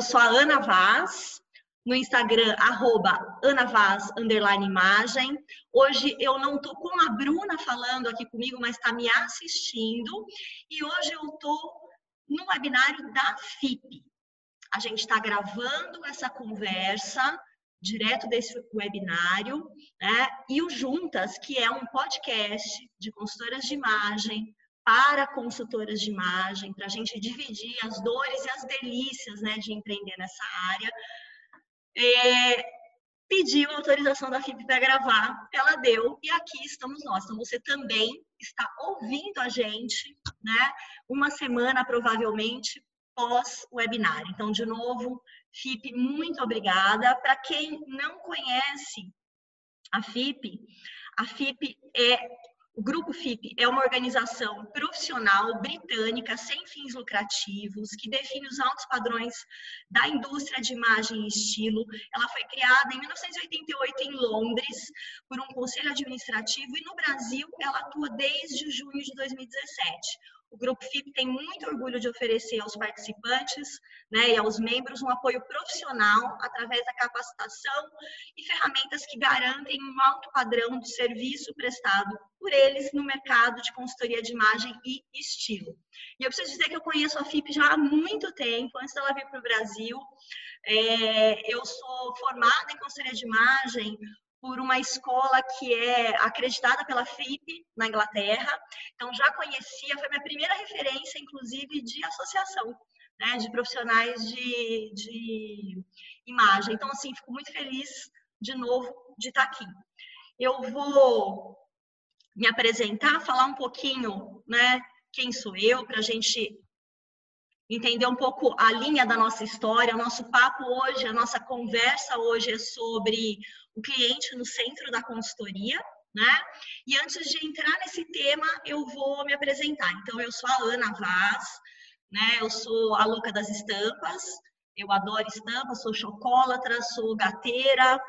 eu sou a Ana Vaz, no Instagram, arroba underline imagem. Hoje eu não estou com a Bruna falando aqui comigo, mas está me assistindo. E hoje eu estou no webinário da FIP. A gente está gravando essa conversa direto desse webinário, né? E o Juntas, que é um podcast de consultoras de imagem para consultoras de imagem, para a gente dividir as dores e as delícias, né, de empreender nessa área. É, pediu autorização da FIP para gravar, ela deu e aqui estamos nós. Então você também está ouvindo a gente, né? Uma semana provavelmente pós webinar. Então de novo, FIP, muito obrigada. Para quem não conhece a FIP, a FIP é o Grupo FIP é uma organização profissional britânica sem fins lucrativos que define os altos padrões da indústria de imagem e estilo. Ela foi criada em 1988 em Londres por um conselho administrativo e no Brasil ela atua desde junho de 2017. O Grupo FIP tem muito orgulho de oferecer aos participantes né, e aos membros um apoio profissional através da capacitação e ferramentas que garantem um alto padrão de serviço prestado por eles no mercado de consultoria de imagem e estilo. E eu preciso dizer que eu conheço a FIP já há muito tempo, antes dela vir para o Brasil. É, eu sou formada em consultoria de imagem por uma escola que é acreditada pela FIP na Inglaterra. Então já conhecia, foi minha primeira referência, inclusive, de associação, né, de profissionais de, de imagem. Então, assim, fico muito feliz de novo de estar aqui. Eu vou me apresentar, falar um pouquinho, né, quem sou eu, para a gente entender um pouco a linha da nossa história. O nosso papo hoje, a nossa conversa hoje é sobre o cliente no centro da consultoria, né? E antes de entrar nesse tema, eu vou me apresentar. Então, eu sou a Ana Vaz, né? Eu sou a louca das estampas. Eu adoro estampas, sou chocólatra, sou gateira,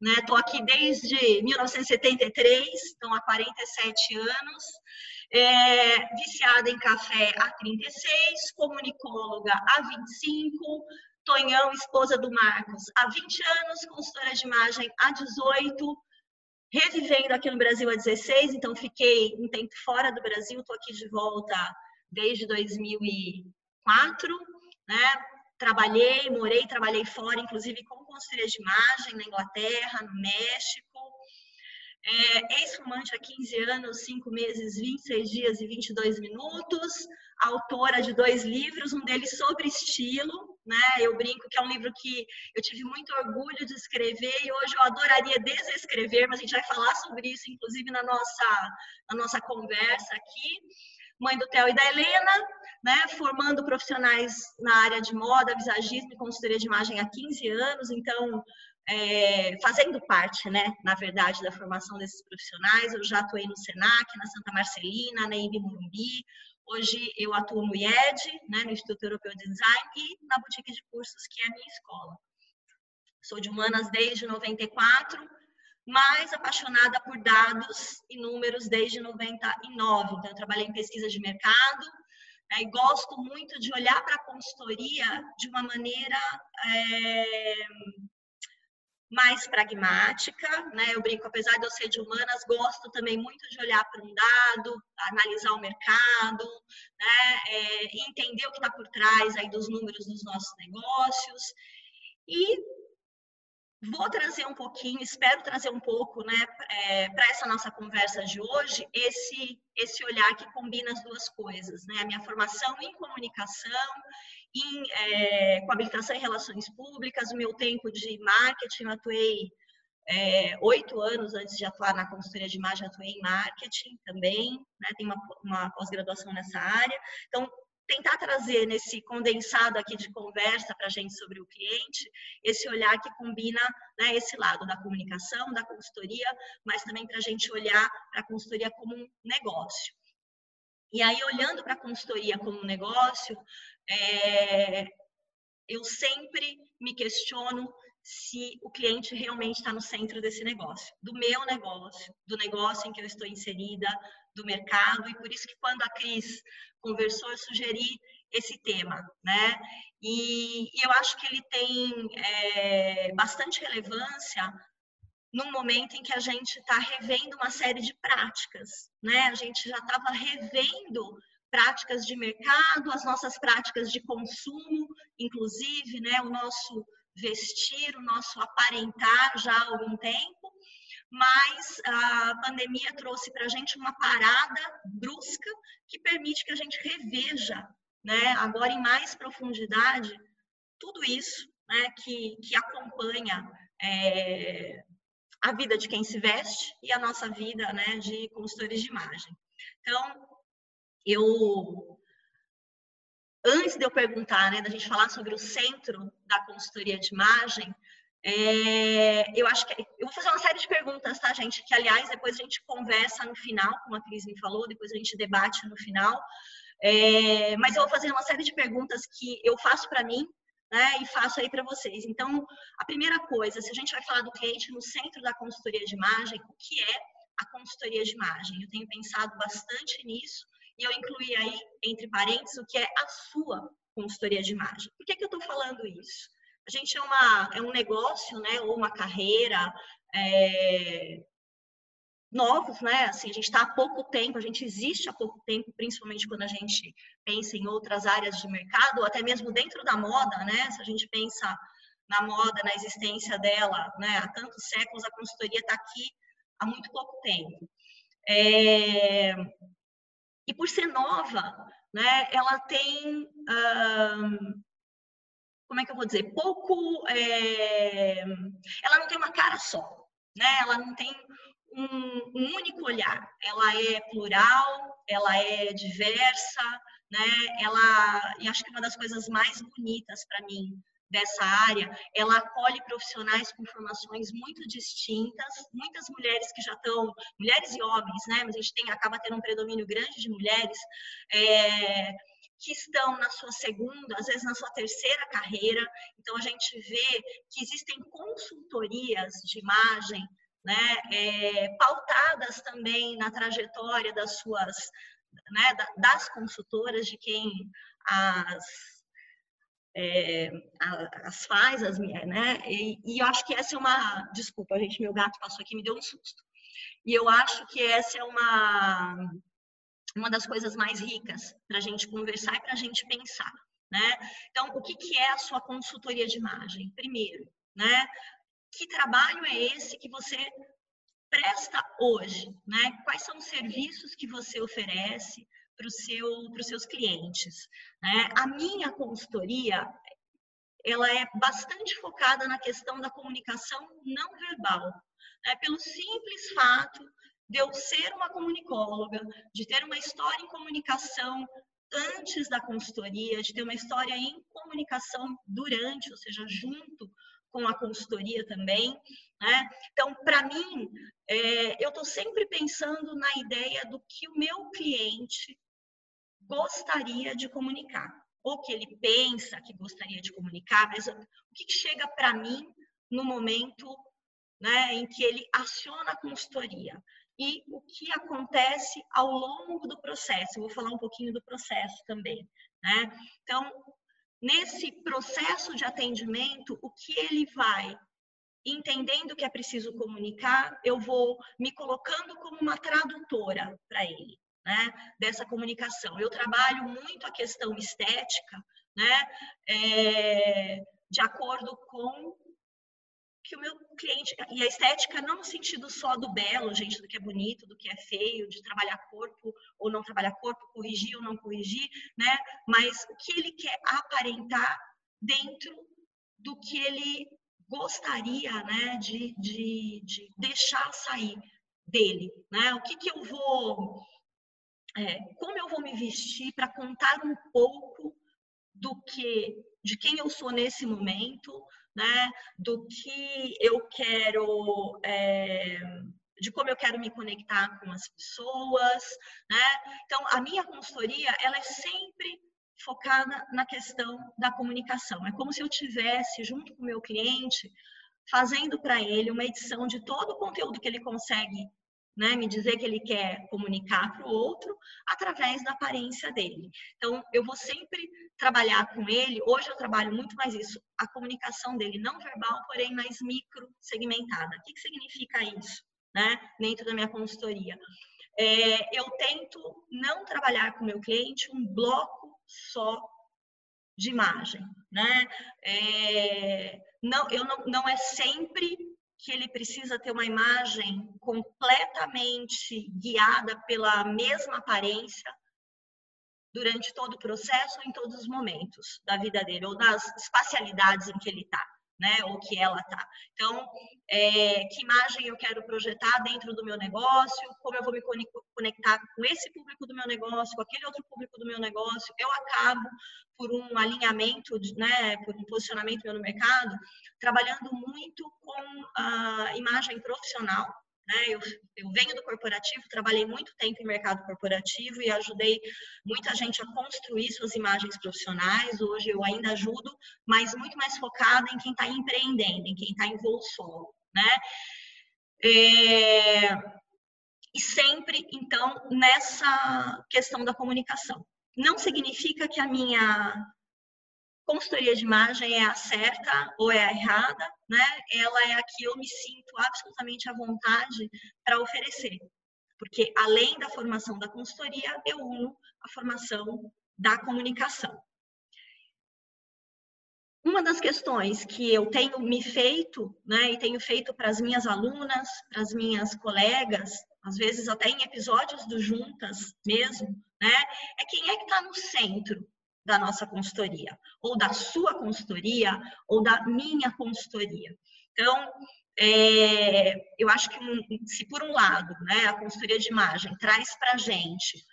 né? Tô aqui desde 1973, então há 47 anos. É, viciada em café há 36, comunicóloga há 25, Tonhão, esposa do Marcos, há 20 anos, consultora de imagem há 18, revivendo aqui no Brasil há 16, então fiquei um tempo fora do Brasil, estou aqui de volta desde 2004, né? Trabalhei, morei, trabalhei fora, inclusive com consultoria de imagem na Inglaterra, no México, é, ex-fumante há 15 anos, 5 meses, 26 dias e 22 minutos, autora de dois livros, um deles sobre estilo, né? Eu brinco que é um livro que eu tive muito orgulho de escrever e hoje eu adoraria desescrever, mas a gente vai falar sobre isso, inclusive, na nossa, na nossa conversa aqui. Mãe do Theo e da Helena, né? Formando profissionais na área de moda, visagismo e consultoria de imagem há 15 anos, então é, fazendo parte, né, na verdade, da formação desses profissionais. Eu já atuei no SENAC, na Santa Marcelina, na IB Morumbi. Hoje eu atuo no IED, né, no Instituto Europeu de Design, e na boutique de cursos, que é a minha escola. Sou de humanas desde 94, mas apaixonada por dados e números desde 99. Então, eu trabalhei em pesquisa de mercado, né, e gosto muito de olhar para a consultoria de uma maneira é, mais pragmática, né? Eu brinco, apesar de eu ser de humanas, gosto também muito de olhar para um dado, analisar o mercado, né? É, entender o que está por trás aí dos números dos nossos negócios e vou trazer um pouquinho, espero trazer um pouco, né, é, para essa nossa conversa de hoje, esse esse olhar que combina as duas coisas, né? A minha formação em comunicação em, é, com habilitação em relações públicas, o meu tempo de marketing, eu atuei é, oito anos antes de atuar na consultoria de imagem, atuei em marketing também, né, tem uma, uma pós-graduação nessa área. Então, tentar trazer nesse condensado aqui de conversa para a gente sobre o cliente, esse olhar que combina né, esse lado da comunicação, da consultoria, mas também para a gente olhar para a consultoria como um negócio. E aí, olhando para a consultoria como um negócio, é, eu sempre me questiono se o cliente realmente está no centro desse negócio, do meu negócio, do negócio em que eu estou inserida, do mercado. E por isso que quando a Cris conversou, eu sugeri esse tema, né? E, e eu acho que ele tem é, bastante relevância num momento em que a gente está revendo uma série de práticas, né? A gente já estava revendo práticas de mercado, as nossas práticas de consumo, inclusive, né? O nosso vestir, o nosso aparentar já há algum tempo, mas a pandemia trouxe para a gente uma parada brusca que permite que a gente reveja, né, agora em mais profundidade, tudo isso né, que, que acompanha é, a vida de quem se veste e a nossa vida né, de consultores de imagem. Então, eu antes de eu perguntar, né, da gente falar sobre o centro da consultoria de imagem, é, eu acho que eu vou fazer uma série de perguntas, tá, gente? Que aliás depois a gente conversa no final, como a Cris me falou, depois a gente debate no final. É, mas eu vou fazer uma série de perguntas que eu faço para mim, né, e faço aí para vocês. Então, a primeira coisa, se a gente vai falar do cliente no centro da consultoria de imagem, o que é a consultoria de imagem? Eu tenho pensado bastante nisso e eu incluí aí, entre parênteses, o que é a sua consultoria de imagem. Por que, que eu estou falando isso? A gente é, uma, é um negócio, né, ou uma carreira é, novos, né? Assim, a gente está há pouco tempo, a gente existe há pouco tempo, principalmente quando a gente pensa em outras áreas de mercado, ou até mesmo dentro da moda, né? Se a gente pensa na moda, na existência dela, né? Há tantos séculos, a consultoria está aqui há muito pouco tempo. É... E por ser nova, né? Ela tem como é que eu vou dizer, pouco, é, ela não tem uma cara só, né? Ela não tem um, um, único olhar. Ela é plural, ela é diversa, né? Ela, e acho que uma das coisas mais bonitas para mim dessa área, ela acolhe profissionais com formações muito distintas, muitas mulheres que já estão, mulheres e homens, né? Mas a gente tem, acaba tendo um predomínio grande de mulheres. É, que estão na sua segunda, às vezes na sua terceira carreira. Então, a gente vê que existem consultorias de imagem, né, é, pautadas também na trajetória das suas, né, das consultoras, de quem as, é, as faz, as, né, e, e eu acho que essa é uma, desculpa, gente, meu gato passou aqui me deu um susto. E eu acho que essa é uma uma das coisas mais ricas para a gente conversar e para a gente pensar. Né? Então, o que, que é a sua consultoria de imagem? Primeiro, né? Que trabalho é esse que você presta hoje? Né? Quais são os serviços que você oferece para seu, os seus clientes? Né? A minha consultoria ela é bastante focada na questão da comunicação não verbal, né? pelo simples fato de eu ser uma comunicóloga, de ter uma história em comunicação antes da consultoria, de ter uma história em comunicação durante, ou seja, junto com a consultoria também. Né? Então, para mim, é, eu estou sempre pensando na ideia do que o meu cliente gostaria de comunicar, ou que ele pensa que gostaria de comunicar, mas o que chega para mim no momento né, em que ele aciona a consultoria e o que acontece ao longo do processo. Eu vou falar um pouquinho do processo também. Né? Então, nesse processo de atendimento, o que ele vai entendendo que é preciso comunicar, eu vou me colocando como uma tradutora para ele, né? Dessa comunicação. Eu trabalho muito a questão estética, né? É, de acordo com que o meu cliente, e a estética não no sentido só do belo, gente, do que é bonito, do que é feio, de trabalhar corpo ou não trabalhar corpo, corrigir ou não corrigir, né? Mas o que ele quer aparentar dentro do que ele gostaria, né, de, de, de deixar sair dele, né? O que que eu vou, é, como eu vou me vestir para contar um pouco do que, de quem eu sou nesse momento, né? Do que eu quero, é, de como eu quero me conectar com as pessoas, né? Então, a minha consultoria, ela é sempre focada na questão da comunicação. É como se eu tivesse junto com o meu cliente fazendo para ele uma edição de todo o conteúdo que ele consegue né, me dizer que ele quer comunicar para o outro através da aparência dele. Então, eu vou sempre trabalhar com ele. Hoje eu trabalho muito mais isso, a comunicação dele não verbal, porém mais micro segmentada. O que, que significa isso, né, dentro da minha consultoria? É, eu tento não trabalhar com o meu cliente um bloco só de imagem, né? É, não, eu não, não é sempre que ele precisa ter uma imagem completamente guiada pela mesma aparência durante todo o processo, em todos os momentos da vida dele, ou nas espacialidades em que ele está né? Ou que ela tá. Então, é, que imagem eu quero projetar dentro do meu negócio, como eu vou me conectar com esse público do meu negócio, com aquele outro público do meu negócio. Eu acabo, por um alinhamento, né, por um posicionamento meu no mercado, trabalhando muito com a imagem profissional, né? Eu, eu venho do corporativo, trabalhei muito tempo em mercado corporativo e ajudei muita gente a construir suas imagens profissionais. Hoje eu ainda ajudo, mas muito mais focada em quem está empreendendo, em quem está em voo solo. Né? É... E sempre, então, nessa questão da comunicação. Não significa que a minha consultoria de imagem é a certa ou é a errada, né? Ela é a que eu me sinto absolutamente à vontade para oferecer. Porque além da formação da consultoria, eu uno a formação da comunicação. Uma das questões que eu tenho me feito, né, e tenho feito para as minhas alunas, para as minhas colegas, às vezes até em episódios do Juntas mesmo, né, é quem é que está no centro da nossa consultoria, ou da sua consultoria, ou da minha consultoria. Então, é, eu acho que se por um lado, né, a consultoria de imagem traz para a gente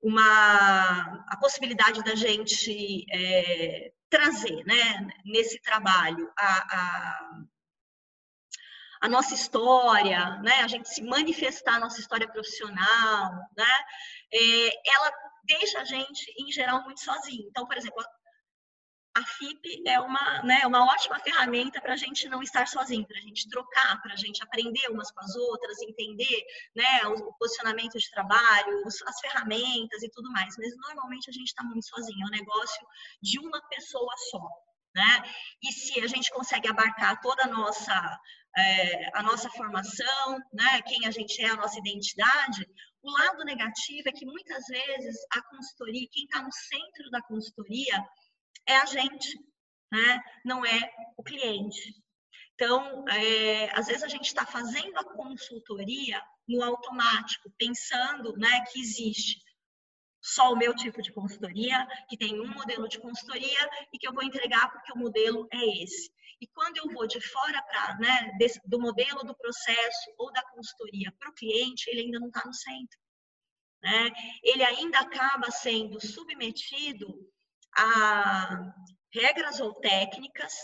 uma a possibilidade da gente é, trazer, né, nesse trabalho a, a, a, nossa história, né, a gente se manifestar a nossa história profissional, né, é, ela deixa a gente, em geral, muito sozinho. Então, por exemplo, a FIP é uma, né, uma ótima ferramenta para a gente não estar sozinho, para a gente trocar, para a gente aprender umas com as outras, entender né, o posicionamento de trabalho, as ferramentas e tudo mais. Mas normalmente a gente está muito sozinho, é um negócio de uma pessoa só. Né? E se a gente consegue abarcar toda a nossa, é, a nossa formação, né, quem a gente é, a nossa identidade, o lado negativo é que muitas vezes a consultoria, quem está no centro da consultoria é a gente, né? não é o cliente. Então, é, às vezes a gente está fazendo a consultoria no automático, pensando né, que existe só o meu tipo de consultoria, que tem um modelo de consultoria e que eu vou entregar porque o modelo é esse. E quando eu vou de fora para, né, do modelo do processo ou da consultoria para o cliente, ele ainda não está no centro. Né? Ele ainda acaba sendo submetido a regras ou técnicas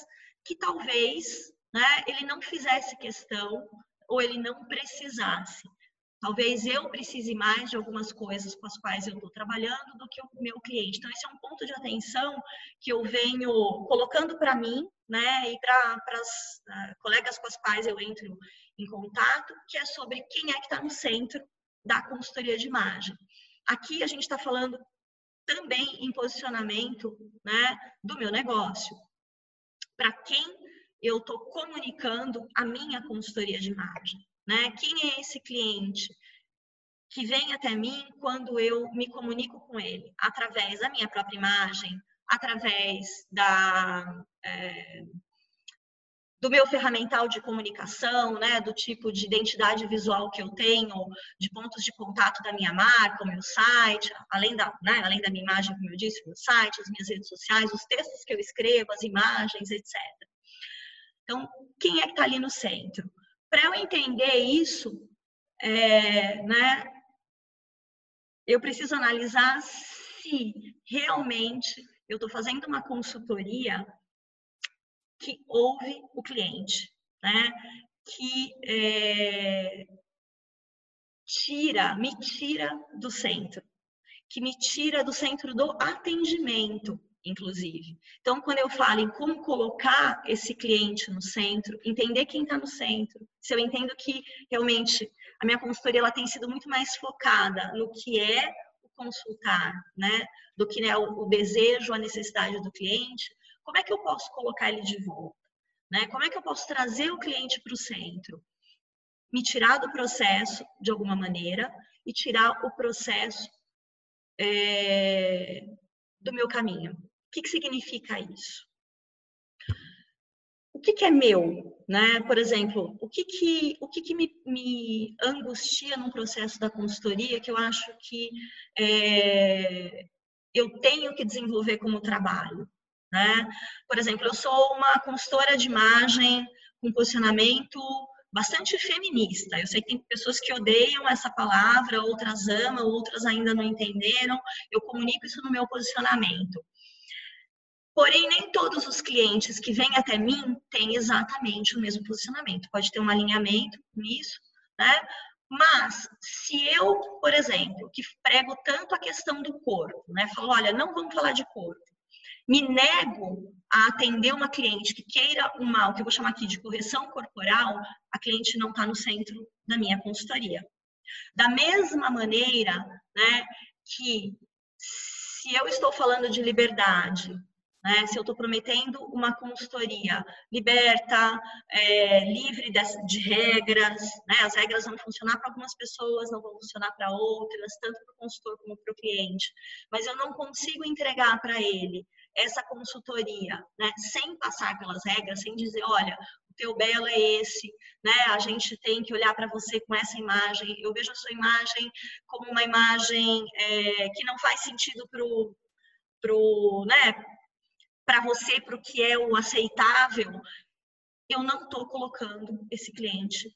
que talvez né, ele não fizesse questão ou ele não precisasse. Talvez eu precise mais de algumas coisas com as quais eu estou trabalhando do que o meu cliente. Então, esse é um ponto de atenção que eu venho colocando para mim, né, e para as uh, colegas com as quais eu entro em contato, que é sobre quem é que está no centro da consultoria de imagem. Aqui a gente está falando também em posicionamento né, do meu negócio. Para quem eu estou comunicando a minha consultoria de imagem. Né? Quem é esse cliente que vem até mim quando eu me comunico com ele? Através da minha própria imagem, através da, é, do meu ferramental de comunicação, né, do tipo de identidade visual que eu tenho, de pontos de contato da minha marca, o meu site, além da, né, além da minha imagem, como eu disse, o meu site, as minhas redes sociais, os textos que eu escrevo, as imagens, etc. Então, quem é que está ali no centro? Para eu entender isso, é, né, eu preciso analisar se realmente eu estou fazendo uma consultoria que ouve o cliente, né? que é, tira, me tira do centro, que me tira do centro do atendimento inclusive. Então, quando eu falo em como colocar esse cliente no centro, entender quem está no centro, se eu entendo que realmente a minha consultoria ela tem sido muito mais focada no que é o consultar, né, do que né, o, o desejo, a necessidade do cliente, como é que eu posso colocar ele de volta? Né? Como é que eu posso trazer o cliente para o centro? Me tirar do processo de alguma maneira e tirar o processo é, do meu caminho. Que, que significa isso? O que, que, é meu, né? Por exemplo, o que que, o que, que me, me angustia num processo da consultoria que eu acho que é, eu tenho que desenvolver como trabalho, né? Por exemplo, eu sou uma consultora de imagem com posicionamento bastante feminista. Eu sei que tem pessoas que odeiam essa palavra, outras amam, outras ainda não entenderam. Eu comunico isso no meu posicionamento. Porém, nem todos os clientes que vêm até mim têm exatamente o mesmo posicionamento. Pode ter um alinhamento nisso, né? Mas se eu, por exemplo, que prego tanto a questão do corpo, né? Falo, olha, não vamos falar de corpo me nego a atender uma cliente que queira uma, o que eu vou chamar aqui de correção corporal, a cliente não está no centro da minha consultoria. Da mesma maneira, né, que se eu estou falando de liberdade, né? Se eu estou prometendo uma consultoria liberta, é, livre de, regras, né? as regras vão funcionar para algumas pessoas, não vão funcionar para outras, tanto para o consultor como para o cliente. Mas eu não consigo entregar para ele essa consultoria, né? sem passar pelas regras, sem dizer, olha, teu belo é esse, né? A gente tem que olhar para você com essa imagem. Eu vejo a sua imagem como uma imagem é, que não faz sentido para o pro, né, para você, para o que é o aceitável, eu não estou colocando esse cliente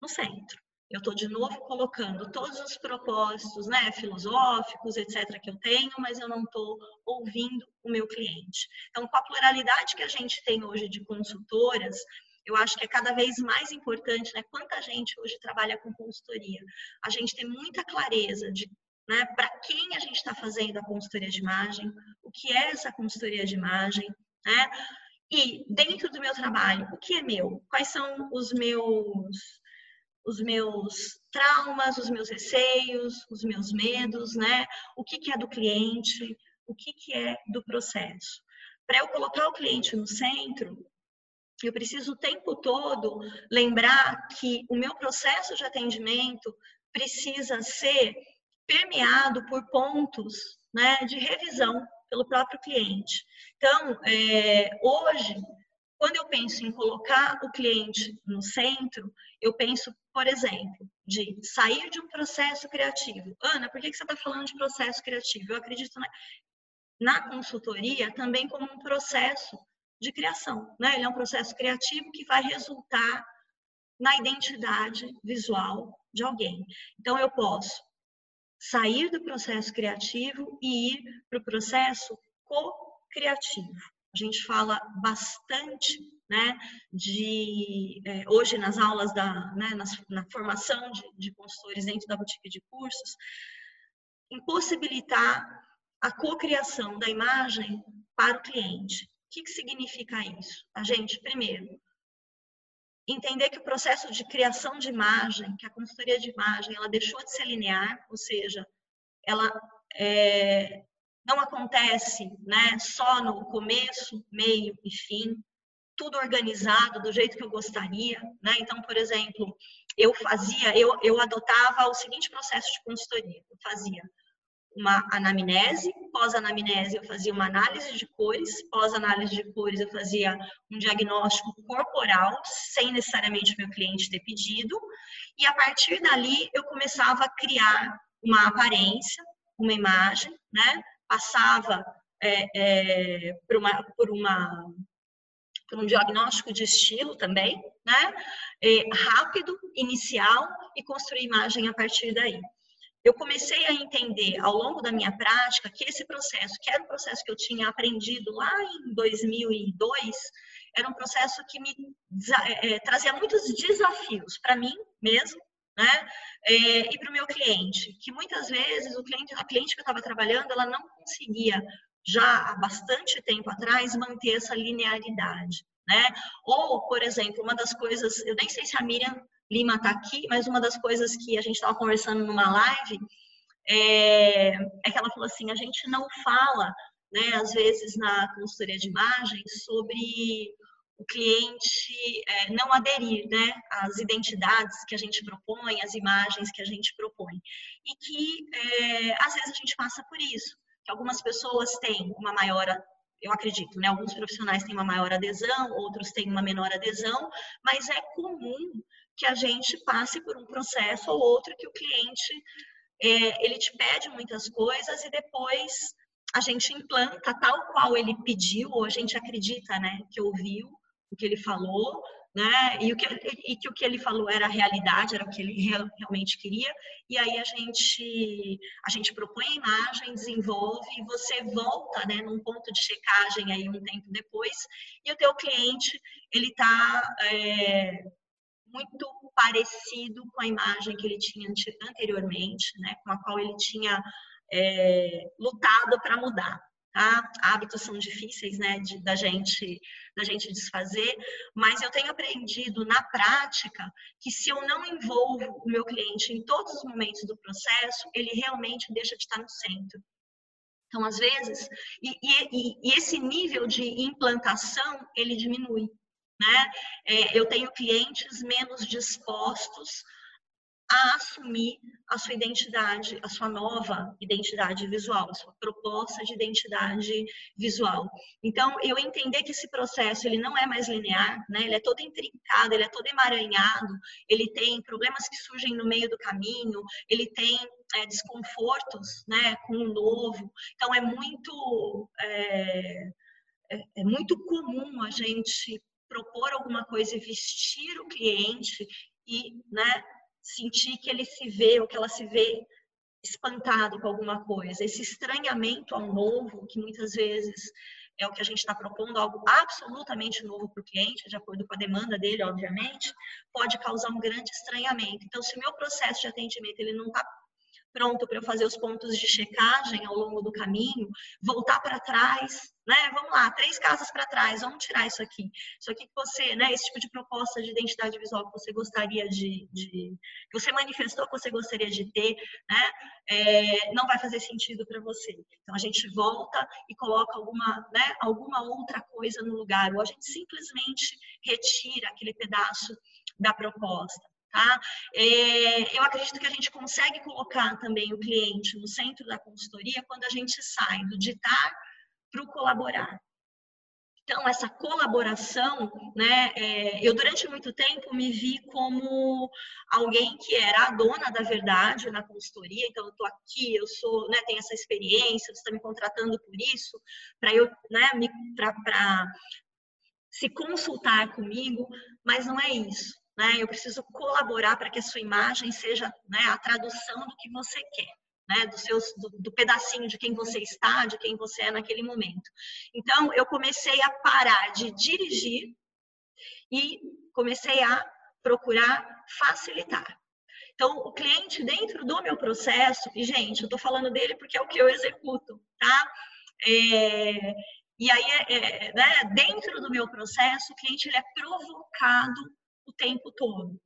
no centro. Eu estou de novo colocando todos os propósitos, né, filosóficos, etc., que eu tenho, mas eu não estou ouvindo o meu cliente. Então, com a pluralidade que a gente tem hoje de consultoras, eu acho que é cada vez mais importante, né? Quanta gente hoje trabalha com consultoria. A gente tem muita clareza de né? Para quem a gente está fazendo a consultoria de imagem, o que é essa consultoria de imagem, né? E dentro do meu trabalho, o que é meu? Quais são os meus os meus traumas, os meus receios, os meus medos, né? O que, que é do cliente, o que, que é do processo. Para eu colocar o cliente no centro, eu preciso o tempo todo lembrar que o meu processo de atendimento precisa ser permeado por pontos né, de revisão pelo próprio cliente. Então, é, hoje, quando eu penso em colocar o cliente no centro, eu penso, por exemplo, de sair de um processo criativo. Ana, por que você está falando de processo criativo? Eu acredito na, na consultoria também como um processo de criação. Né? Ele é um processo criativo que vai resultar na identidade visual de alguém. Então, eu posso sair do processo criativo e ir para o processo co-criativo. A gente fala bastante, né, de é, hoje nas aulas da, né, na formação de, de consultores dentro da boutique de cursos, em possibilitar a cocriação da imagem para o cliente. O que, que significa isso? A gente, primeiro, entender que o processo de criação de imagem, que a consultoria de imagem, ela deixou de ser linear, ou seja, ela é, não acontece né, só no começo, meio e fim, tudo organizado do jeito que eu gostaria. Né? Então, por exemplo, eu fazia, eu, eu adotava o seguinte processo de consultoria. Eu fazia uma anamnese, pós-anamnese eu fazia uma análise de cores, pós-análise de cores eu fazia um diagnóstico corporal, sem necessariamente o meu cliente ter pedido, e a partir dali eu começava a criar uma aparência, uma imagem, né? Passava é, é, por, uma, por, uma, por um diagnóstico de estilo também, né? É, rápido, inicial e construir imagem a partir daí eu comecei a entender ao longo da minha prática que esse processo, que era um processo que eu tinha aprendido lá em 2002, era um processo que me é, trazia muitos desafios para mim mesmo, né? É, e para o meu cliente, que muitas vezes o cliente, a cliente que eu estava trabalhando, ela não conseguia já há bastante tempo atrás, manter essa linearidade, né? Ou, por exemplo, uma das coisas, eu nem sei se a Miriam Lima está aqui, mas uma das coisas que a gente estava conversando numa live é, é que ela falou assim, a gente não fala, né, às vezes na consultoria de imagem, sobre o cliente é, não aderir né, às identidades que a gente propõe, às imagens que a gente propõe. E que, é, às vezes, a gente passa por isso, que algumas pessoas têm uma maior, eu acredito, né, alguns profissionais têm uma maior adesão, outros têm uma menor adesão, mas é comum que a gente passe por um processo ou outro que o cliente, é, ele te pede muitas coisas e depois a gente implanta tal qual ele pediu, ou a gente acredita, né, que ouviu, o que ele falou, né? E, o que, e que o que ele falou era a realidade, era o que ele real, realmente queria. E aí a gente, a gente propõe a imagem, desenvolve, e você volta, né, num ponto de checagem aí um tempo depois, e o teu cliente, ele está é, muito parecido com a imagem que ele tinha anteriormente, né, com a qual ele tinha é, lutado para mudar. Tá? Hábitos são difíceis, né, de, da gente da gente desfazer, mas eu tenho aprendido na prática que se eu não envolvo o meu cliente em todos os momentos do processo, ele realmente deixa de estar no centro. Então, às vezes, e, e, e esse nível de implantação ele diminui. Né? É, eu tenho clientes menos dispostos a assumir a sua identidade, a sua nova identidade visual, a sua proposta de identidade visual. Então, eu entender que esse processo ele não é mais linear, né? Ele é todo intrincado, ele é todo emaranhado, ele tem problemas que surgem no meio do caminho, ele tem é, desconfortos, né, com o novo. Então, é muito é, é, é muito comum a gente propor alguma coisa e vestir o cliente e, né, sentir que ele se vê ou que ela se vê espantado com alguma coisa. Esse estranhamento ao novo, que muitas vezes é o que a gente está propondo, algo absolutamente novo para o cliente, de acordo com a demanda dele, obviamente, pode causar um grande estranhamento. Então, se o meu processo de atendimento ele não está pronto para eu fazer os pontos de checagem ao longo do caminho, voltar para trás, né? Vamos lá, três casas para trás, vamos tirar isso aqui. Isso aqui que você, né? Esse tipo de proposta de identidade visual que você gostaria de, de que você manifestou que você gostaria de ter, né? É, não vai fazer sentido para você. Então a gente volta e coloca alguma, né? Alguma outra coisa no lugar, ou a gente simplesmente retira aquele pedaço da proposta. Tá? É, eu acredito que a gente consegue colocar também o cliente no centro da consultoria quando a gente sai do ditar para o colaborar. Então, essa colaboração, né, é, eu durante muito tempo me vi como alguém que era a dona da verdade na consultoria, então eu estou aqui, eu sou, né, tenho essa experiência, você está me contratando por isso, para eu, né, para se consultar comigo, mas não é isso né? Eu preciso colaborar para que a sua imagem seja né, a tradução do que você quer. Né, do, seus, do, do, pedacinho de quem você está, de quem você é naquele momento. Então, eu comecei a parar de dirigir e comecei a procurar facilitar. Então, o cliente dentro do meu processo, e gente, eu estou falando dele porque é o que eu executo, tá? É, e aí, é, é, né, dentro do meu processo, o cliente ele é provocado o tempo todo.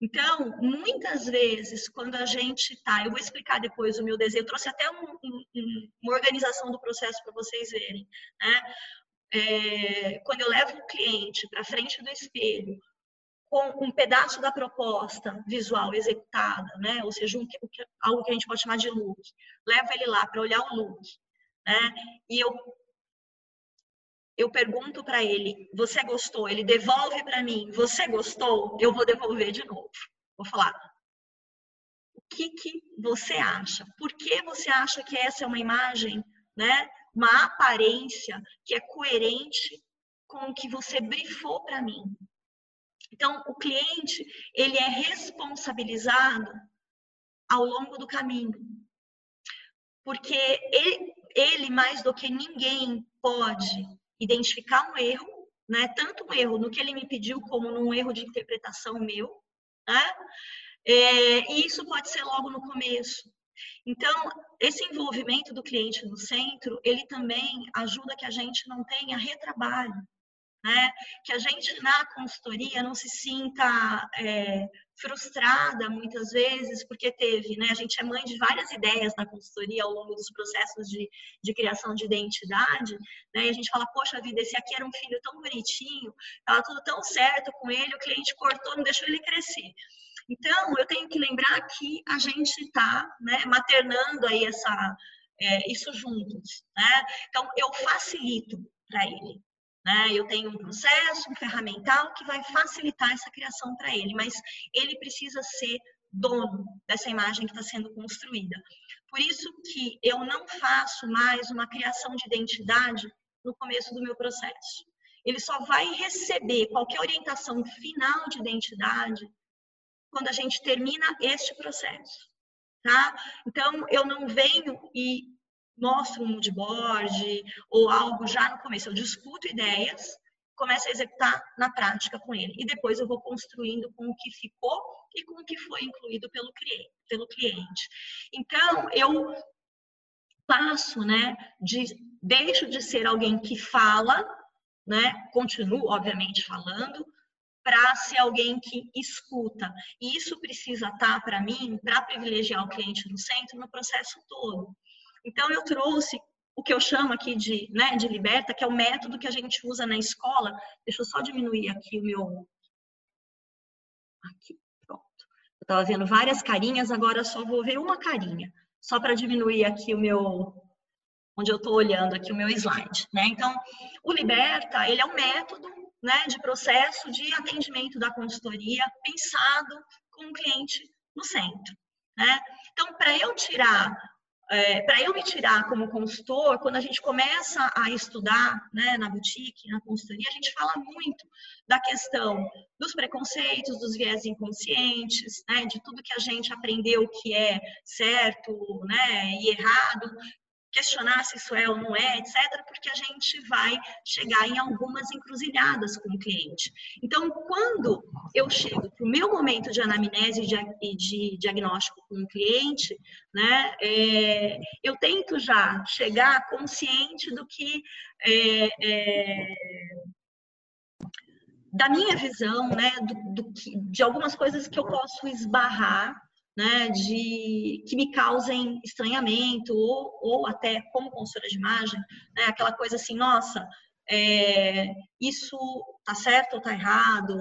Então, muitas vezes, quando a gente tá, eu vou explicar depois o meu desenho, eu trouxe até um, um, uma organização do processo para vocês verem, né? É, quando eu levo o cliente para frente do espelho com um pedaço da proposta visual executada, né? Ou seja, um, algo que a gente pode chamar de look, levo ele lá para olhar o look, né? E eu eu pergunto para ele, você gostou? Ele devolve para mim, você gostou? Eu vou devolver de novo. Vou falar, o que, que você acha? Por que você acha que essa é uma imagem, né? Uma aparência que é coerente com o que você brifou para mim? Então, o cliente, ele é responsabilizado ao longo do caminho. Porque ele, ele mais do que ninguém, pode identificar um erro, né? Tanto um erro no que ele me pediu, como num erro de interpretação meu, né? É, e isso pode ser logo no começo. Então, esse envolvimento do cliente no centro, ele também ajuda que a gente não tenha retrabalho, né? Que a gente na consultoria não se sinta é, frustrada muitas vezes, porque teve, né? A gente é mãe de várias ideias na consultoria ao longo dos processos de, de criação de identidade, né? E a gente fala, poxa vida, esse aqui era um filho tão bonitinho, estava tudo tão certo com ele, o cliente cortou, não deixou ele crescer. Então, eu tenho que lembrar que a gente está né, maternando aí essa, é, isso juntos. Né? Então, eu facilito para ele. Né? Eu tenho um processo, um ferramental que vai facilitar essa criação para ele, mas ele precisa ser dono dessa imagem que está sendo construída. Por isso que eu não faço mais uma criação de identidade no começo do meu processo. Ele só vai receber qualquer orientação final de identidade quando a gente termina este processo, tá? Então, eu não venho e mostro um moodboard ou algo já no começo. Eu discuto ideias, começo a executar na prática com ele. E depois eu vou construindo com o que ficou e com o que foi incluído pelo cliente. Pelo cliente. Então, eu passo, né, de, deixo de ser alguém que fala, né, continuo, obviamente, falando, para ser alguém que escuta. E isso precisa estar, tá, para mim, para privilegiar o cliente no centro, no processo todo. Então, eu trouxe o que eu chamo aqui de, né, de liberta, que é o método que a gente usa na escola. Deixa eu só diminuir aqui o meu. Aqui, pronto. Eu estava vendo várias carinhas, agora só vou ver uma carinha, só para diminuir aqui o meu. Onde eu estou olhando aqui o meu slide. Né? Então, o Liberta, ele é um método né, de processo de atendimento da consultoria pensado com o cliente no centro. Né? Então, para eu tirar, é, para eu me tirar como consultor, quando a gente começa a estudar né, na boutique, na consultoria, a gente fala muito da questão dos preconceitos, dos viés inconscientes, né, de tudo que a gente aprendeu que é certo né, e errado, questionar se isso é ou não é, etc., porque a gente vai chegar em algumas encruzilhadas com o cliente. Então, quando eu chego para o meu momento de anamnese e de, diagnóstico com o cliente, né, é, eu tento já chegar consciente do que. É, é, da minha visão, né, do, do, de algumas coisas que eu posso esbarrar né, de que me causem estranhamento ou, ou até como consultora de imagem, né, aquela coisa assim, nossa, é, isso tá certo ou tá errado,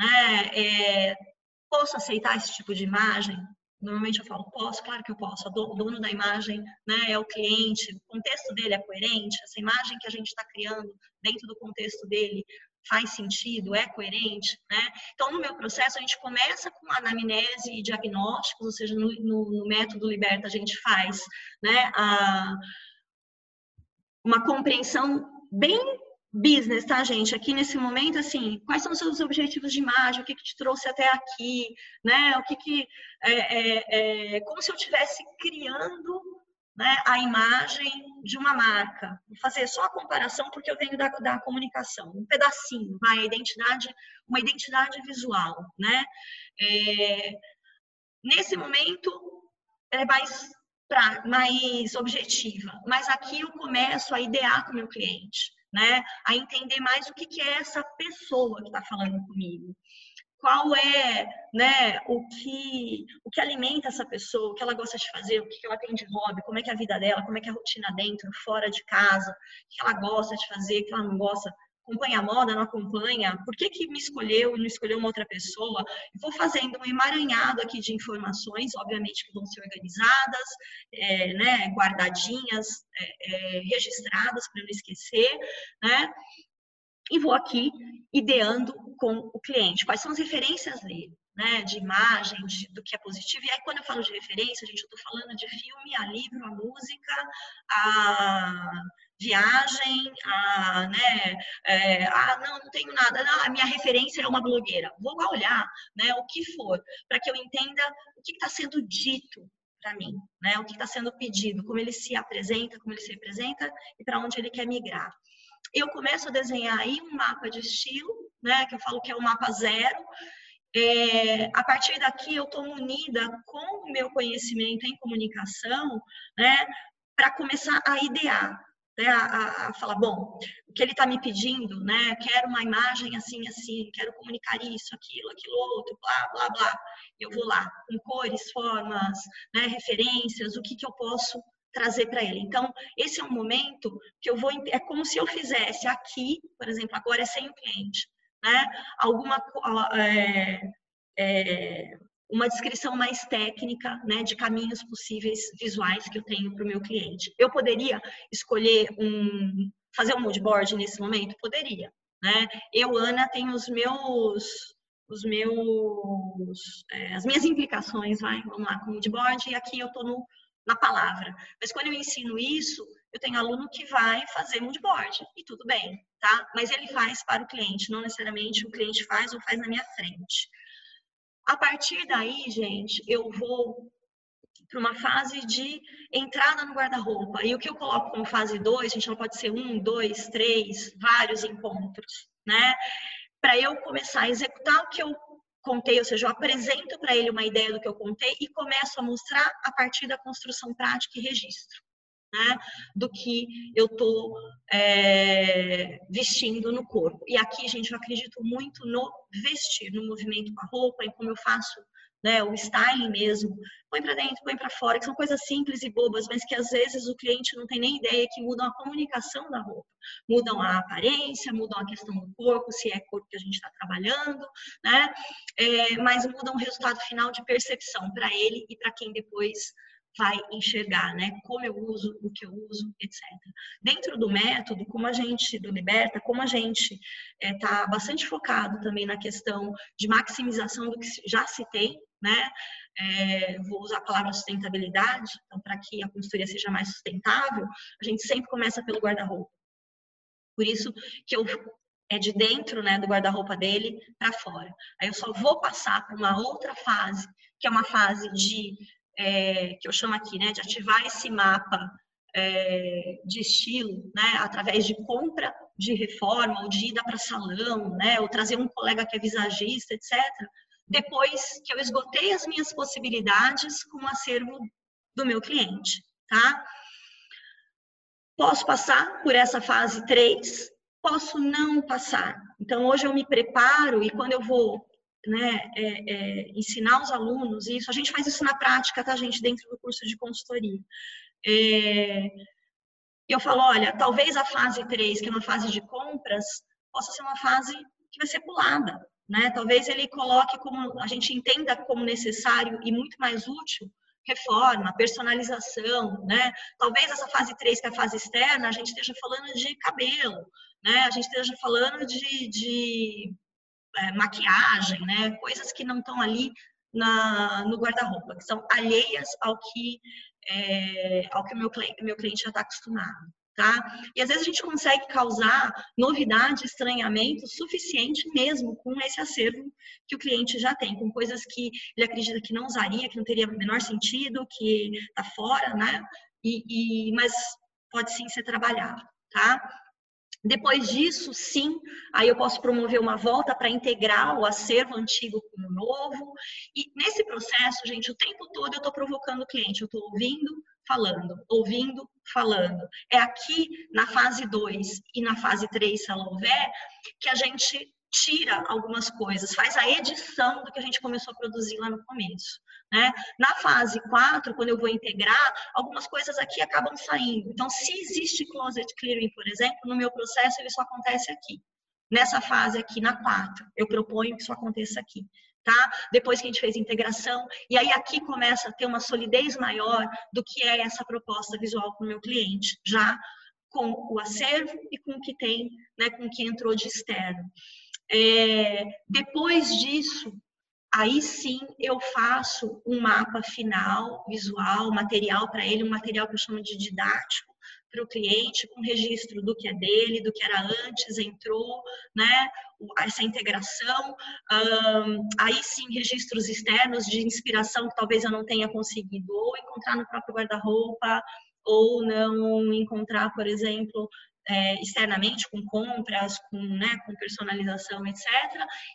né, é, posso aceitar esse tipo de imagem? Normalmente eu falo, posso, claro que eu posso. O dono da imagem né, é o cliente, o contexto dele é coerente, essa imagem que a gente está criando dentro do contexto dele faz sentido, é coerente, né? Então, no meu processo, a gente começa com anamnese e diagnósticos, ou seja, no, no, no método Liberta a gente faz, né, a, uma compreensão bem business, tá, gente? Aqui nesse momento, assim, quais são os seus objetivos de imagem? O que, que te trouxe até aqui, né? O que que... É, é, é, como se eu estivesse criando né, a imagem de uma marca. Vou fazer só a comparação porque eu venho da, da comunicação, um pedacinho, vai, a identidade, uma identidade visual, né? É, nesse momento é mais pra, mais objetiva, mas aqui eu começo a idear com o meu cliente, né? A entender mais o que, que é essa pessoa que está falando comigo qual é né, o, que, o que alimenta essa pessoa, o que ela gosta de fazer, o que ela tem de hobby, como é que é a vida dela, como é que é a rotina dentro, fora de casa, o que ela gosta de fazer, o que ela não gosta, acompanha a moda, não acompanha, por que, que me escolheu e não escolheu uma outra pessoa? vou fazendo um emaranhado aqui de informações, obviamente que vão ser organizadas, é, né, guardadinhas, é, é, registradas para não esquecer, né? E vou aqui ideando com o cliente. Quais são as referências dele, né? De imagem, de, do que é positivo. E aí, quando eu falo de referência, gente, eu estou falando de filme, a livro, a música, a viagem, a, né? É, ah, não, não tenho nada. Não, a minha referência é uma blogueira. Vou lá olhar, né? O que for, para que eu entenda o que está sendo dito para mim, né? O que está sendo pedido, como ele se apresenta, como ele se representa e para onde ele quer migrar eu começo a desenhar aí um mapa de estilo, né, que eu falo que é o mapa zero, é, a partir daqui eu estou munida com o meu conhecimento em comunicação, né, para começar a idear, né, a, a, falar, bom, o que ele está me pedindo, né, quero uma imagem assim, assim, quero comunicar isso, aquilo, aquilo outro, blá, blá, blá. Eu vou lá, com cores, formas, né, referências, o que, que eu posso trazer para ele. Então, esse é um momento que eu vou, é como se eu fizesse aqui, por exemplo, agora é sem o cliente, né? Alguma é, é, uma descrição mais técnica, né, de caminhos possíveis visuais que eu tenho para o meu cliente. Eu poderia escolher um, fazer um mood board nesse momento? Poderia, né? Eu, Ana, tenho os meus, os meus, é, as minhas implicações, vai, vamos lá, com o mood board, e aqui eu estou na palavra. Mas quando eu ensino isso, eu tenho aluno que vai fazer moodboard e tudo bem, tá? Mas ele faz para o cliente, não necessariamente o cliente faz ou faz na minha frente. A partir daí, gente, eu vou para uma fase de entrada no guarda-roupa. E o que eu coloco como fase 2, a gente não pode ser um, dois, três, vários encontros, né? Para eu começar a executar o que eu contei, ou seja, eu apresento para ele uma ideia do que eu contei e começo a mostrar a partir da construção prática e registro né, do que eu estou é, vestindo no corpo. E aqui, gente, eu acredito muito no vestir, no movimento com a roupa, em como eu faço né, o styling mesmo. Põe para dentro, põe para fora, que são coisas simples e bobas, mas que às vezes o cliente não tem nem ideia que mudam a comunicação da roupa. Mudam a aparência, mudam a questão do corpo, se é corpo que a gente está trabalhando, né? É, mas mudam o resultado final de percepção para ele e para quem depois vai enxergar, né? Como eu uso, o que eu uso, etc. Dentro do método, como a gente, do Liberta, como a gente está é, bastante focado também na questão de maximização do que já se tem, né? É, vou usar a palavra sustentabilidade, então, para que a consultoria seja mais sustentável, a gente sempre começa pelo guarda-roupa. Por isso que eu é de dentro né, do guarda-roupa dele para fora. Aí eu só vou passar para uma outra fase, que é uma fase de é, que eu chamo aqui, né, de ativar esse mapa é, de estilo, né, através de compra de reforma, ou de ida para salão, né, ou trazer um colega que é visagista, etc. Depois que eu esgotei as minhas possibilidades com o acervo do meu cliente, tá? Posso passar por essa fase 3, posso não passar. Então, hoje eu me preparo e quando eu vou né, é, é, ensinar os alunos isso. A gente faz isso na prática, tá, gente, dentro do curso de consultoria. É, eu falo, olha, talvez a fase 3, que é uma fase de compras, possa ser uma fase que vai ser pulada, né? Talvez ele coloque como, a gente entenda como necessário e muito mais útil reforma, personalização, né? Talvez essa fase 3, que é a fase externa, a gente esteja falando de cabelo, né? A gente esteja falando de, de é, maquiagem, né? Coisas que não estão ali na, no guarda-roupa, que são alheias ao que, é, ao que o meu meu cliente já está acostumado. Tá? E às vezes a gente consegue causar novidade, estranhamento suficiente mesmo com esse acervo que o cliente já tem, com coisas que ele acredita que não usaria, que não teria o menor sentido, que está fora, né? E, e, mas pode sim ser trabalhado, tá? Depois disso, sim, aí eu posso promover uma volta para integrar o acervo antigo com o novo. E nesse processo, gente, o tempo todo eu estou provocando o cliente, eu estou ouvindo, falando, ouvindo, falando. É aqui na fase 2 e na fase 3, se ela houver, que a gente tira algumas coisas, faz a edição do que a gente começou a produzir lá no começo. Né? Na fase 4, quando eu vou integrar, algumas coisas aqui acabam saindo. Então, se existe closet clearing, por exemplo, no meu processo, ele só acontece aqui. Nessa fase aqui, na 4, eu proponho que isso aconteça aqui. Tá? Depois que a gente fez a integração, e aí aqui começa a ter uma solidez maior do que é essa proposta visual para o meu cliente, já com o acervo e com o que tem, né, com o que entrou de externo. É, depois disso, aí sim eu faço um mapa final, visual, material para ele, um material que eu chamo de didático para o cliente, com registro do que é dele, do que era antes, entrou, né? Essa integração, um, aí sim registros externos de inspiração que talvez eu não tenha conseguido ou encontrar no próprio guarda-roupa, ou não encontrar, por exemplo, é, externamente, com compras, com, né, com personalização, etc.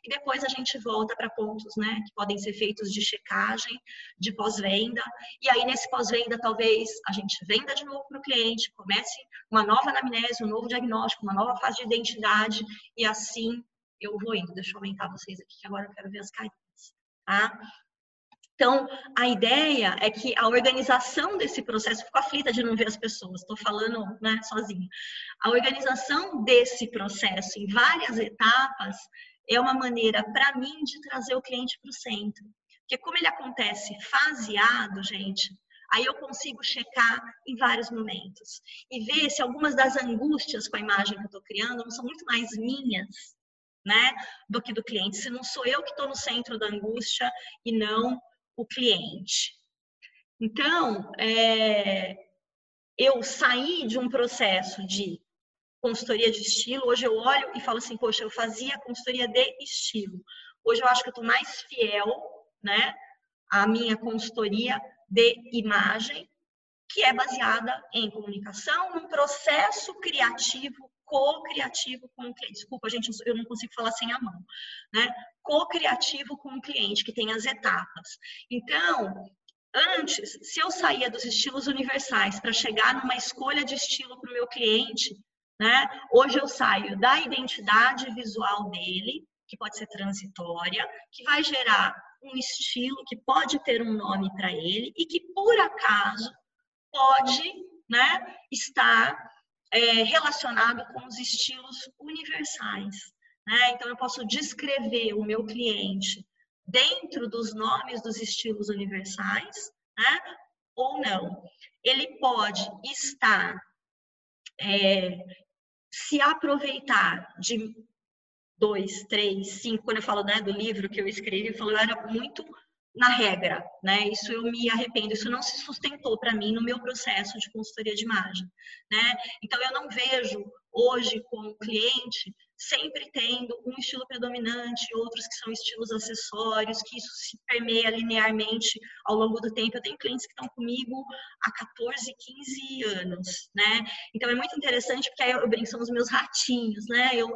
E depois a gente volta para pontos né, que podem ser feitos de checagem, de pós-venda. E aí, nesse pós-venda, talvez a gente venda de novo para o cliente, comece uma nova anamnese, um novo diagnóstico, uma nova fase de identidade, e assim eu vou indo. Deixa eu aumentar vocês aqui, que agora eu quero ver as carinhas. Tá? Então, a ideia é que a organização desse processo, fico aflita de não ver as pessoas, estou falando né, sozinha. A organização desse processo em várias etapas é uma maneira, para mim, de trazer o cliente para o centro. Porque como ele acontece faseado, gente, aí eu consigo checar em vários momentos e ver se algumas das angústias com a imagem que eu estou criando não são muito mais minhas, né, do que do cliente. Se não sou eu que estou no centro da angústia e não o cliente. Então, é, eu saí de um processo de consultoria de estilo, hoje eu olho e falo assim, poxa, eu fazia consultoria de estilo. Hoje eu acho que eu estou mais fiel, né, à minha consultoria de imagem, que é baseada em comunicação, num processo criativo co-criativo com o cliente. Desculpa, gente, eu não consigo falar sem a mão, né? Co-criativo com o cliente, que tem as etapas. Então, antes, se eu saía dos estilos universais para chegar numa escolha de estilo para o meu cliente, né? Hoje eu saio da identidade visual dele, que pode ser transitória, que vai gerar um estilo que pode ter um nome para ele e que por acaso pode, né, estar é, relacionado com os estilos universais. Né? Então, eu posso descrever o meu cliente dentro dos nomes dos estilos universais, né? ou não. Ele pode estar, é, se aproveitar de dois, três, cinco, quando eu falo né, do livro que eu escrevi, eu falo, eu era muito na regra, né? Isso eu me arrependo, isso não se sustentou para mim no meu processo de consultoria de imagem, né? Então eu não vejo hoje com o cliente sempre tendo um estilo predominante, outros que são estilos acessórios, que isso se permeia linearmente ao longo do tempo. Eu tenho clientes que estão comigo há 14, 15 anos, né? Então é muito interessante porque aí eu brinco, são os meus ratinhos, né? Eu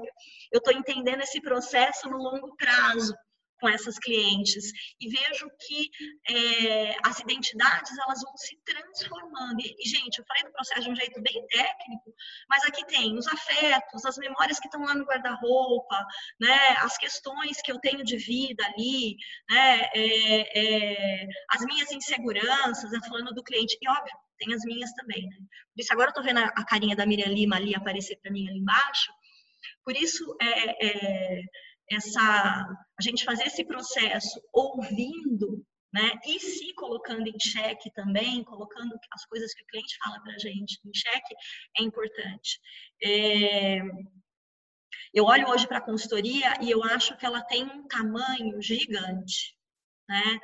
eu estou entendendo esse processo no longo prazo com essas clientes e vejo que é, as identidades elas vão se transformando. E, gente, eu falei do processo de um jeito bem técnico, mas aqui tem os afetos, as memórias que estão lá no guarda-roupa, né, as questões que eu tenho de vida ali, né, é, é, as minhas inseguranças, né, falando do cliente. E óbvio, tem as minhas também. Né? Por isso, agora eu tô vendo a, a carinha da Miriam Lima ali aparecer para mim ali embaixo. Por isso, é, é essa a gente fazer esse processo ouvindo, né, e se colocando em xeque também, colocando as coisas que o cliente fala para a gente em xeque, é importante. É, eu olho hoje para a consultoria e eu acho que ela tem um tamanho gigante, né?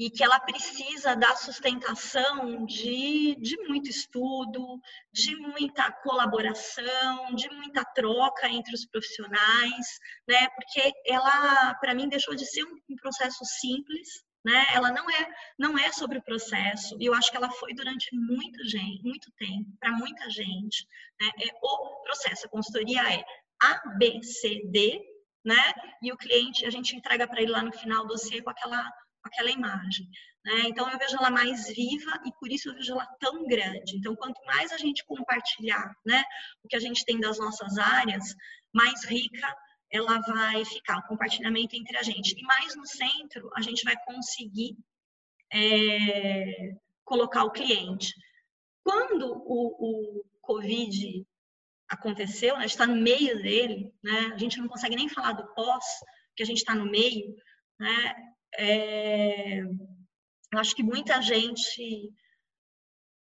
E que ela precisa da sustentação de, de muito estudo, de muita colaboração, de muita troca entre os profissionais, né? Porque ela, para mim, deixou de ser um, processo simples, né? Ela não é não é sobre o processo e eu acho que ela foi durante muito gente, muito tempo para muita gente, né? É o processo. A consultoria é A, B, C, D, né? E o cliente a gente entrega para ele lá no final do dossiê com aquela aquela imagem. Né? Então, eu vejo ela mais viva e por isso eu vejo ela tão grande. Então, quanto mais a gente compartilhar né, o que a gente tem das nossas áreas, mais rica ela vai ficar, o compartilhamento entre a gente. E mais no centro, a gente vai conseguir é, colocar o cliente. Quando o, o Covid aconteceu, né, a gente está no meio dele, né, a gente não consegue nem falar do pós, porque a gente está no meio, né, é, acho que muita gente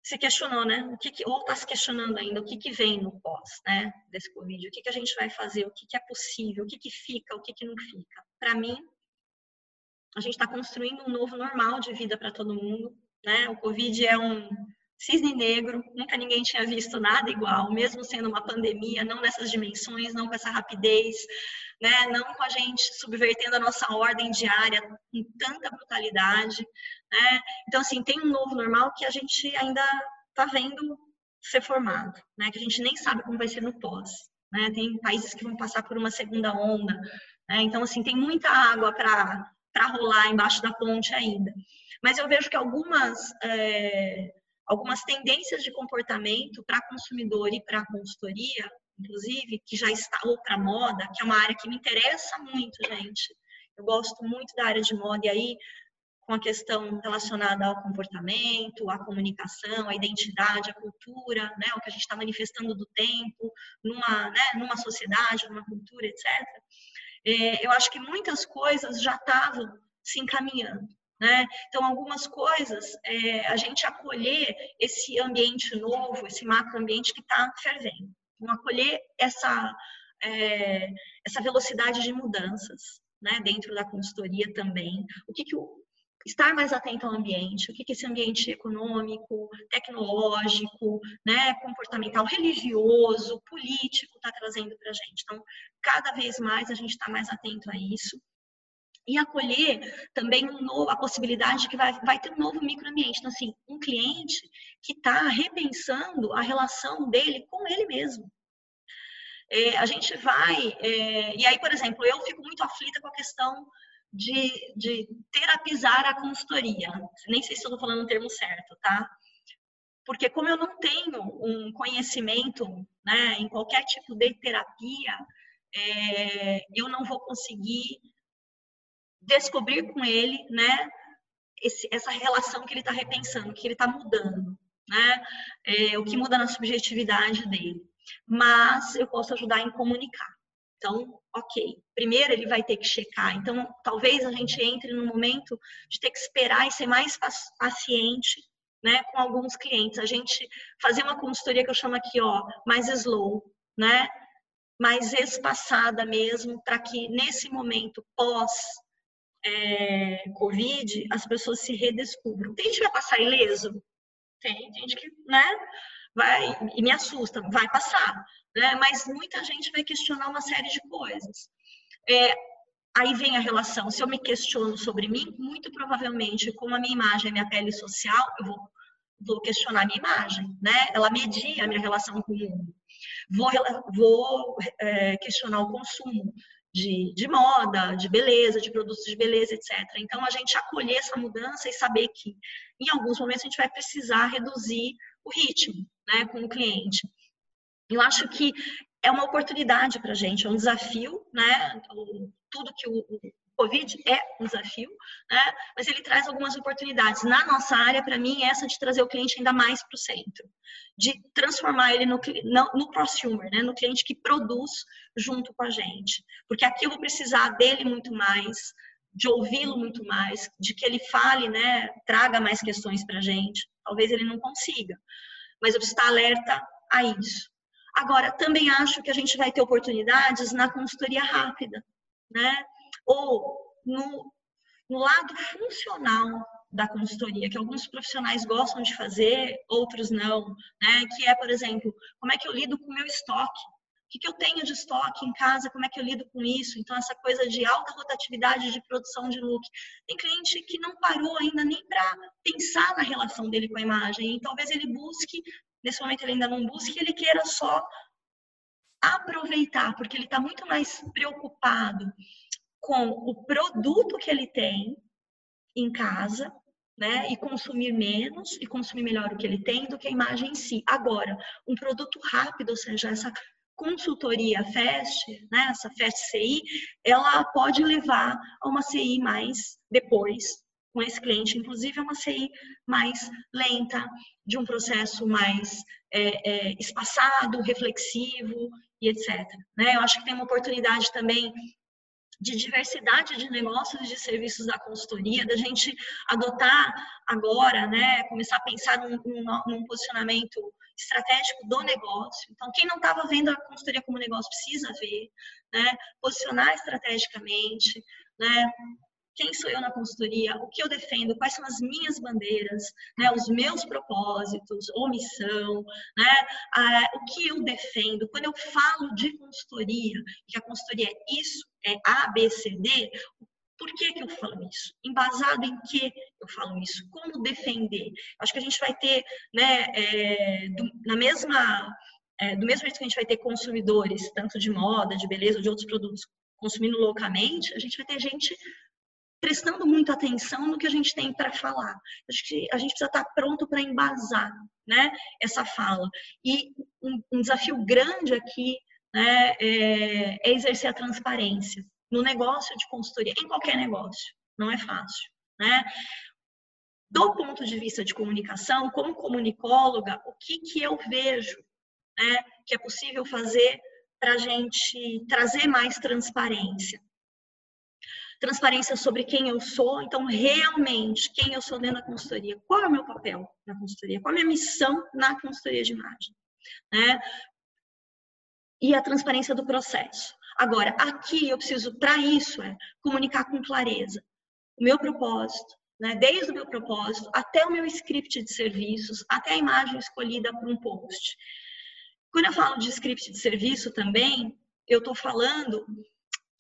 se questionou, né? O que, que ou está se questionando ainda o que, que vem no pós, né? Desse Covid, o que, que a gente vai fazer, o que, que é possível, o que, que fica, o que, que não fica. Para mim, a gente está construindo um novo normal de vida para todo mundo, né? O Covid é um cisne negro, nunca ninguém tinha visto nada igual, mesmo sendo uma pandemia, não nessas dimensões, não com essa rapidez, né? não com a gente subvertendo a nossa ordem diária com tanta brutalidade. Né? Então, assim, tem um novo normal que a gente ainda está vendo ser formado, né? Que a gente nem sabe como vai ser no pós, né? Tem países que vão passar por uma segunda onda, né? Então assim tem muita água para rolar embaixo da ponte ainda. Mas eu vejo que algumas é, algumas tendências de comportamento para consumidor e para consultoria, inclusive, que já está ou para moda, que é uma área que me interessa muito, gente. Eu gosto muito da área de moda e aí com a questão relacionada ao comportamento, à comunicação, à identidade, à cultura, né, o que a gente está manifestando do tempo, numa, né, numa sociedade, numa cultura, etc. É, eu acho que muitas coisas já estavam se encaminhando. Né? Então, algumas coisas, é, a gente acolher esse ambiente novo, esse macroambiente que está fervendo. Então, acolher essa, é, essa velocidade de mudanças né? dentro da consultoria também. O que, que o, estar mais atento ao ambiente, o que, que esse ambiente econômico, tecnológico, né, comportamental, religioso, político está trazendo para a gente. Então, cada vez mais a gente está mais atento a isso. E acolher também um novo, a possibilidade de que vai, vai ter um novo microambiente. Então, assim, um cliente que está repensando a relação dele com ele mesmo. É, a gente vai. É, e aí, por exemplo, eu fico muito aflita com a questão de, de terapizar a consultoria. Nem sei se estou falando o termo certo, tá? Porque como eu não tenho um conhecimento né, em qualquer tipo de terapia, é, eu não vou conseguir descobrir com ele, né, esse, essa relação que ele está repensando, que ele está mudando, né, é, o que muda na subjetividade dele. Mas eu posso ajudar em comunicar. Então, ok. Primeiro ele vai ter que checar. Então, talvez a gente entre no momento de ter que esperar e ser mais paciente, né, com alguns clientes. A gente fazer uma consultoria que eu chamo aqui, ó, mais slow, né, mais espaçada mesmo, para que nesse momento pós é, Covid as pessoas se redescubram. Tem gente que vai passar ileso? Tem gente que, né, vai, e me assusta, vai passar né? mas muita gente vai questionar uma série de coisas. É, aí vem a relação. Se eu me questiono sobre mim, muito provavelmente, como a minha imagem é minha pele social, eu vou, vou questionar a minha imagem, né? Ela media a minha relação com o mundo. Vou, vou é, questionar o consumo de, de moda, de beleza, de produtos de beleza, etc. Então, a gente acolher essa mudança e saber que, em alguns momentos, a gente vai precisar reduzir o ritmo né, com o cliente. Eu acho que é uma oportunidade para a gente, é um desafio, né? Tudo que o, Covid é um desafio, né? Mas ele traz algumas oportunidades. Na nossa área, para mim, essa de trazer o cliente ainda mais para o centro, de transformar ele no, no, no né? No cliente que produz junto com a gente, porque aqui eu vou precisar dele muito mais, de ouvi-lo muito mais, de que ele fale, né? Traga mais questões para a gente. Talvez ele não consiga, mas eu preciso estar alerta a isso. Agora, também acho que a gente vai ter oportunidades na consultoria rápida, né? Ou no, no lado funcional da consultoria, que alguns profissionais gostam de fazer, outros não, né? Que é, por exemplo, como é que eu lido com o meu estoque? O que, que eu tenho de estoque em casa? Como é que eu lido com isso? Então, essa coisa de alta rotatividade de produção de look. Tem cliente que não parou ainda nem para pensar na relação dele com a imagem. E talvez ele busque nesse momento ele ainda não busca, ele queira só aproveitar, porque ele está muito mais preocupado com o produto que ele tem em casa, né, e consumir menos e consumir melhor o que ele tem do que a imagem em si. Agora, um produto rápido, ou seja, essa consultoria FAST, né, essa FAST CI, ela pode levar a uma CI mais depois, com esse cliente, inclusive é uma CI mais lenta, de um processo mais é, é, espaçado, reflexivo e etc. Né? Eu acho que tem uma oportunidade também de diversidade de negócios e de serviços da consultoria, da gente adotar agora, né, começar a pensar num, num, posicionamento estratégico do negócio. Então, quem não estava vendo a consultoria como negócio precisa ver, né, posicionar estrategicamente, né, quem sou eu na consultoria, o que eu defendo, quais são as minhas bandeiras, né, os meus propósitos, ou missão, né, ah, o que eu defendo. Quando eu falo de consultoria, que a consultoria é isso, é A, B, C, D, Por que, que eu falo isso? Embasado em que eu falo isso? Como defender? Acho que a gente vai ter, né, é, do, na mesma, é, do mesmo jeito que a gente vai ter consumidores, tanto de moda, de beleza, de outros produtos, consumindo loucamente, a gente vai ter gente prestando muita atenção no que a gente tem para falar. Acho que a gente precisa estar tá pronto para embasar né, essa fala. E um, um desafio grande aqui né, é, é exercer a transparência no negócio de consultoria, em qualquer negócio. Não é fácil, né? Do ponto de vista de comunicação, como comunicóloga, o que, que eu vejo né, que é possível fazer para a gente trazer mais transparência? Transparência sobre quem eu sou, então, realmente, quem eu sou dentro da consultoria. Qual é o meu papel na consultoria? Qual é a minha missão na consultoria de imagem? Né? E a transparência do processo. Agora, aqui eu preciso, para isso, é comunicar com clareza o meu propósito, né? desde o meu propósito até o meu script de serviços, até a imagem escolhida para um post. Quando eu falo de script de serviço também, eu estou falando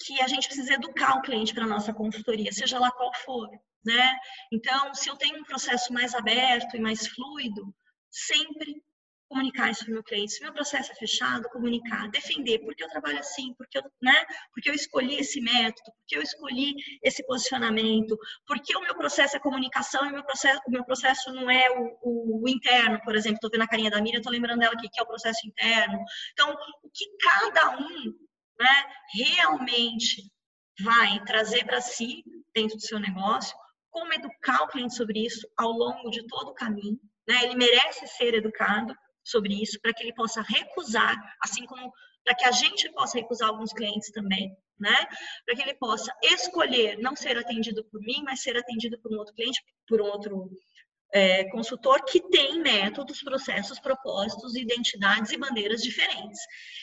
que a gente precisa educar o cliente para a nossa consultoria, seja lá qual for. Né? Então, se eu tenho um processo mais aberto e mais fluido, sempre comunicar isso para o meu cliente. Se meu processo é fechado, comunicar, defender, porque eu trabalho assim, porque eu, né? porque eu escolhi esse método, porque eu escolhi esse posicionamento, porque o meu processo é comunicação e o meu processo, o meu processo não é o, o, o interno, por exemplo. Estou vendo a carinha da Miriam, estou lembrando dela aqui, que é o processo interno. Então, o que cada um né, realmente vai trazer para si, dentro do seu negócio, como educar o cliente sobre isso ao longo de todo o caminho. Né? Ele merece ser educado, sobre isso, para que ele possa recusar, assim como para que a gente possa recusar alguns clientes também, né? Para que ele possa escolher não ser atendido por mim, mas ser atendido por um outro cliente, por um outro é, consultor que tem métodos, processos, propósitos, identidades e bandeiras diferentes.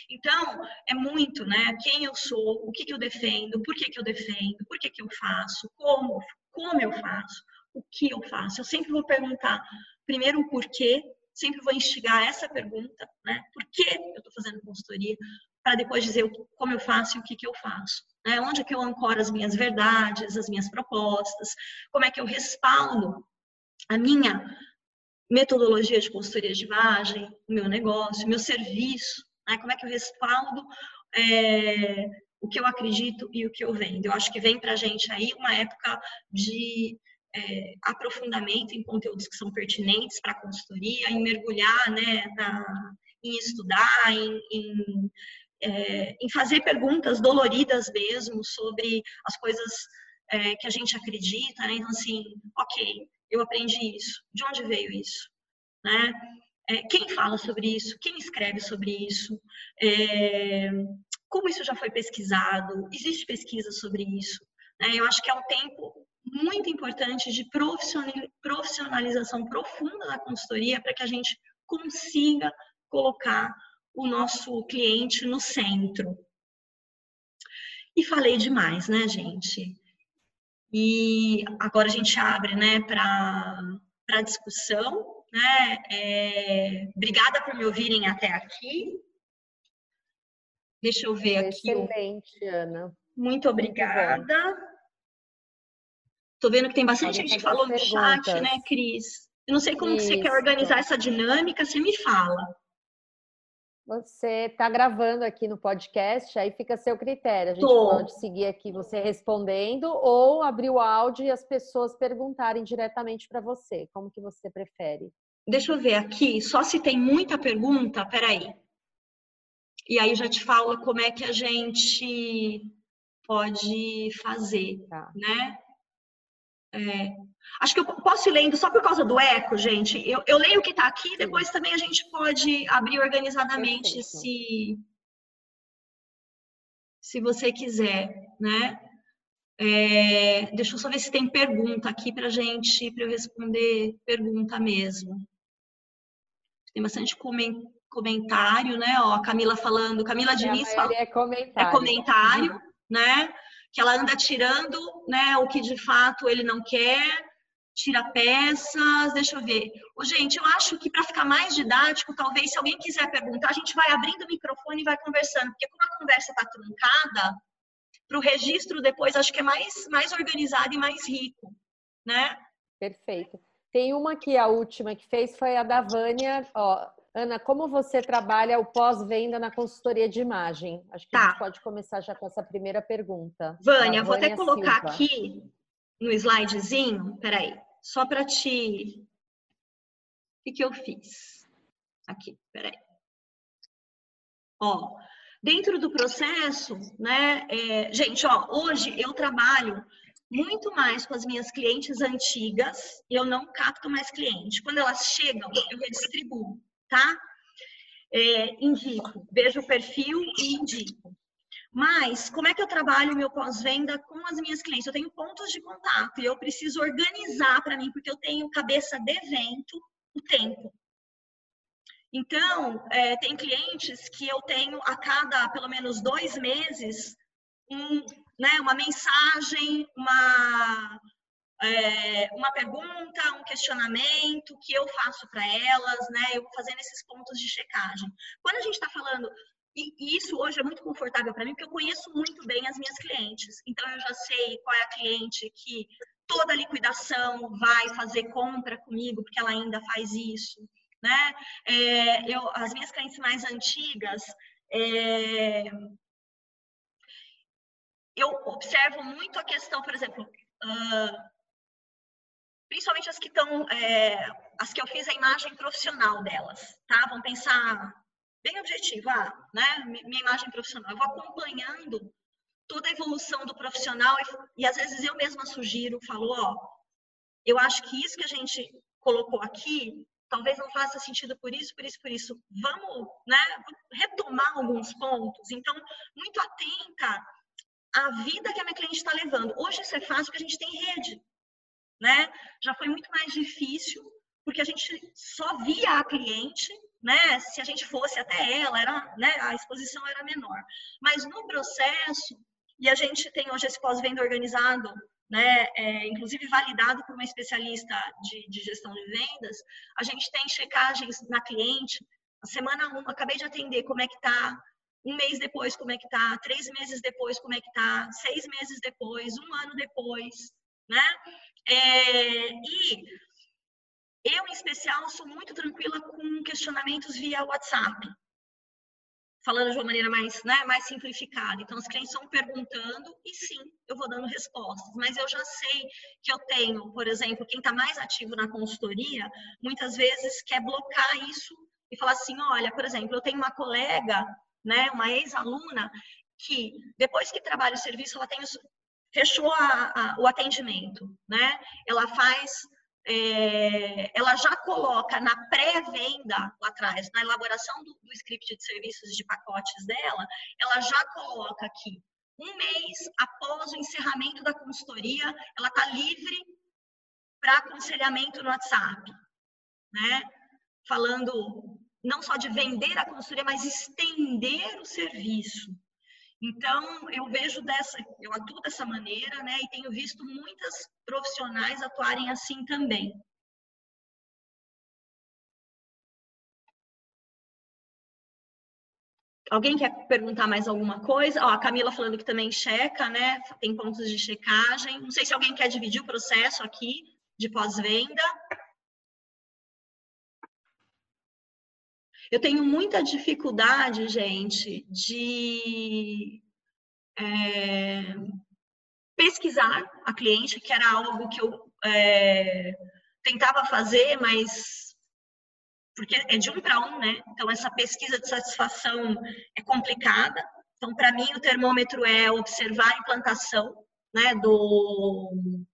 Então, é muito, né? Quem eu sou, o que, que eu defendo, por que, que eu defendo, por que, que eu faço, como, como eu faço, o que eu faço. Eu sempre vou perguntar primeiro o porquê, sempre vou instigar essa pergunta, né? Por que eu estou fazendo consultoria? Para depois dizer como eu faço e o que, que eu faço. Né? Onde é que eu ancoro as minhas verdades, as minhas propostas? Como é que eu respaldo a minha metodologia de consultoria de imagem, o meu negócio, o meu serviço? Né? Como é que eu respaldo é, o que eu acredito e o que eu vendo? Eu acho que vem para a gente aí uma época de é, aprofundamento em conteúdos que são pertinentes para a consultoria, em mergulhar né, na, em estudar, em, em, é, em, fazer perguntas doloridas mesmo sobre as coisas é, que a gente acredita. Né? Então, assim, ok, eu aprendi isso, de onde veio isso? Né? É, quem fala sobre isso? Quem escreve sobre isso? É, como isso já foi pesquisado? Existe pesquisa sobre isso? Né? Eu acho que é um tempo muito importante de profissionalização profunda da consultoria para que a gente consiga colocar o nosso cliente no centro. E falei demais, né, gente? E agora a gente abre, né, para discussão, né? É, obrigada por me ouvirem até aqui. Deixa eu ver aqui. Excelente, Ana. Muito obrigada. Muito Tô vendo que tem bastante gente que falou no chat, né, Cris? Eu não sei como que você quer organizar essa dinâmica, você me fala. Você está gravando aqui no podcast, aí fica a seu critério. A gente Tô. pode seguir aqui você respondendo ou abrir o áudio e as pessoas perguntarem diretamente para você. Como que você prefere? Deixa eu ver aqui, só se tem muita pergunta, peraí. E aí já te falo como é que a gente pode fazer, tá. né? É, acho que eu posso ir lendo só por causa do eco, gente. Eu, eu leio o que está aqui, depois também a gente pode abrir organizadamente se, se você quiser, né? É, deixa eu só ver se tem pergunta aqui para gente, para eu responder pergunta mesmo. Tem bastante comentário, né? Ó, a Camila falando, Camila Diniz fala, é comentário, é comentário né? Que ela anda tirando né, o que de fato ele não quer, tira peças, deixa eu ver. Ô, gente, eu acho que para ficar mais didático, talvez se alguém quiser perguntar, a gente vai abrindo o microfone e vai conversando, porque como a conversa está truncada, para o registro depois, acho que é mais, mais organizado e mais rico, né? Perfeito. Tem uma aqui, a última que fez foi a da Vânia. Ó, Ana, como você trabalha o pós-venda na consultoria de imagem? Acho que tá. a gente pode começar já com essa primeira pergunta. Vânia, vou até colocar Silva. aqui no slidezinho, peraí, só para te. O que, que eu fiz? Aqui, peraí. Ó, dentro do processo, né, é, gente, ó, hoje eu trabalho muito mais com as minhas clientes antigas, eu não capto mais cliente. Quando elas chegam, eu redistribuo, tá? É, indico, vejo o perfil e indico. Mas, como é que eu trabalho meu pós-venda com as minhas clientes? Eu tenho pontos de contato e eu preciso organizar para mim, porque eu tenho cabeça de evento o tempo. Então, é, tem clientes que eu tenho a cada pelo menos dois meses um, né, uma mensagem, uma, é, uma pergunta, um questionamento que eu faço para elas, né? Eu vou fazendo esses pontos de checagem. Quando a gente está falando e isso hoje é muito confortável para mim, porque eu conheço muito bem as minhas clientes. Então, eu já sei qual é a cliente que toda liquidação vai fazer compra comigo, porque ela ainda faz isso né? É, eu, as minhas clientes mais antigas, é, eu observo muito a questão, por exemplo, uh, principalmente as que estão, é, as que eu fiz a imagem profissional delas, tá? Vamos pensar bem objetivo, ah, né? Minha imagem profissional. Eu vou acompanhando toda a evolução do profissional e, e às vezes eu mesma sugiro, falo, ó, eu acho que isso que a gente colocou aqui talvez não faça sentido por isso, por isso, por isso. Vamos né, retomar alguns pontos. Então, muito atenta à vida que a minha cliente está levando. Hoje isso é fácil porque a gente tem rede. Né? Já foi muito mais difícil porque a gente só via a cliente, né? Se a gente fosse até ela, era, né? A exposição era menor. Mas no processo, e a gente tem hoje esse pós-venda organizado né, é, inclusive validado por uma especialista de, de, gestão de vendas, a gente tem checagens na cliente, semana 1, acabei de atender, como é que tá, um mês depois, como é que tá, três meses depois, como é que tá, seis meses depois, um ano depois, né? É, e eu, em especial, sou muito tranquila com questionamentos via WhatsApp falando de uma maneira mais, né, mais simplificada. Então, os clientes estão perguntando e sim, eu vou dando respostas. Mas eu já sei que eu tenho, por exemplo, quem está mais ativo na consultoria, muitas vezes quer blocar isso e falar assim, olha, por exemplo, eu tenho uma colega, né, uma ex-aluna, que depois que trabalha o serviço, ela tem fechou a, a, o atendimento, né? Ela faz é, ela já coloca na pré-venda lá atrás, na elaboração do, do script de serviços de pacotes dela, ela já coloca aqui um mês após o encerramento da consultoria, ela está livre para aconselhamento no WhatsApp, né? Falando não só de vender a consultoria, mas estender o serviço. Então, eu vejo dessa, eu atuo dessa maneira, né? E tenho visto muitas profissionais atuarem assim também. Alguém quer perguntar mais alguma coisa? Ó, a Camila falando que também checa, né? Tem pontos de checagem. Não sei se alguém quer dividir o processo aqui de pós-venda. Eu tenho muita dificuldade, gente, de é, pesquisar a cliente, que era algo que eu é, tentava fazer, mas porque é de um para um, né? Então essa pesquisa de satisfação é complicada. Então para mim o termômetro é observar a implantação, né? Do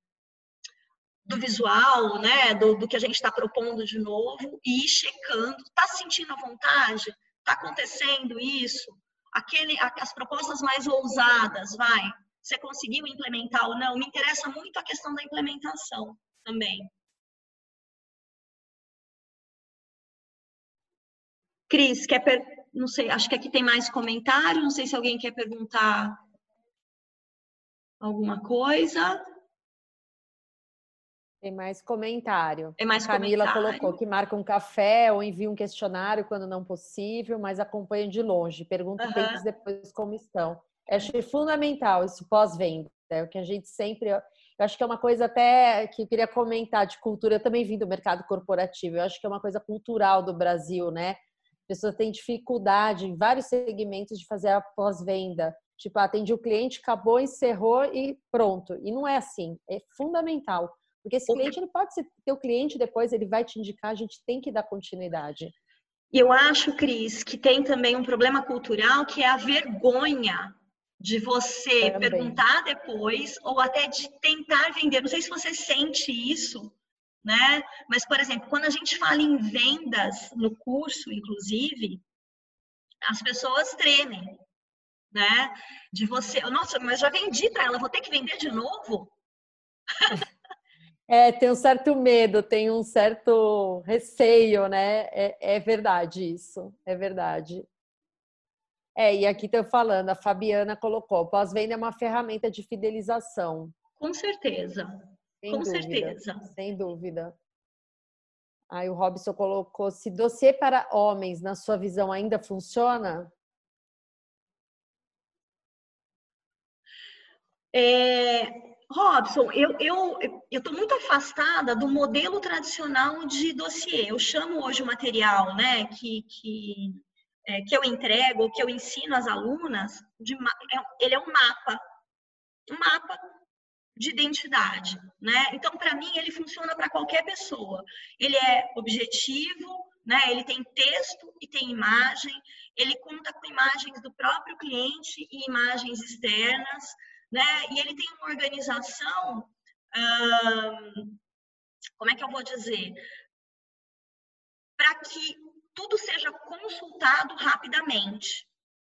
do visual, né, do, do que a gente está propondo de novo e ir checando, está sentindo a vontade? Está acontecendo isso? Aquele, as propostas mais ousadas, vai, você conseguiu implementar ou não? Me interessa muito a questão da implementação também. Cris, quer per... não sei, acho que aqui tem mais comentário, não sei se alguém quer perguntar alguma coisa. Tem mais comentário. É mais a Camila comentário. colocou que marca um café ou envia um questionário quando não possível, mas acompanha de longe. Pergunta uhum. tempos depois como estão. Acho fundamental isso pós-venda. É o que a gente sempre. Eu acho que é uma coisa até que eu queria comentar de cultura. Eu também vim do mercado corporativo. Eu acho que é uma coisa cultural do Brasil, né? A pessoa tem dificuldade em vários segmentos de fazer a pós-venda. Tipo, atende o cliente, acabou, encerrou e pronto. E não é assim. É fundamental. Porque esse cliente ele pode ser teu cliente depois, ele vai te indicar, a gente tem que dar continuidade. E eu acho, Cris, que tem também um problema cultural que é a vergonha de você também. perguntar depois ou até de tentar vender. Não sei se você sente isso, né? Mas, por exemplo, quando a gente fala em vendas no curso, inclusive, as pessoas tremem, né? De você, nossa, mas já vendi para ela, vou ter que vender de novo? É, tem um certo medo, tem um certo receio, né? É, é verdade isso, é verdade. É, e aqui estou falando, a Fabiana colocou, pós-venda é uma ferramenta de fidelização. Com certeza, sem com dúvida, certeza. Sem dúvida. Aí o Robson colocou, se dossiê para homens, na sua visão, ainda funciona? É, Robson, eu eu estou muito afastada do modelo tradicional de dossiê. Eu chamo hoje o material, né, que, que, é, que eu entrego, que eu ensino às alunas, de, é, ele é um mapa, um mapa de identidade, né? Então, para mim, ele funciona para qualquer pessoa. Ele é objetivo, né? Ele tem texto e tem imagem. Ele conta com imagens do próprio cliente e imagens externas né? E ele tem uma organização, hum, como é que eu vou dizer? Para que tudo seja consultado rapidamente,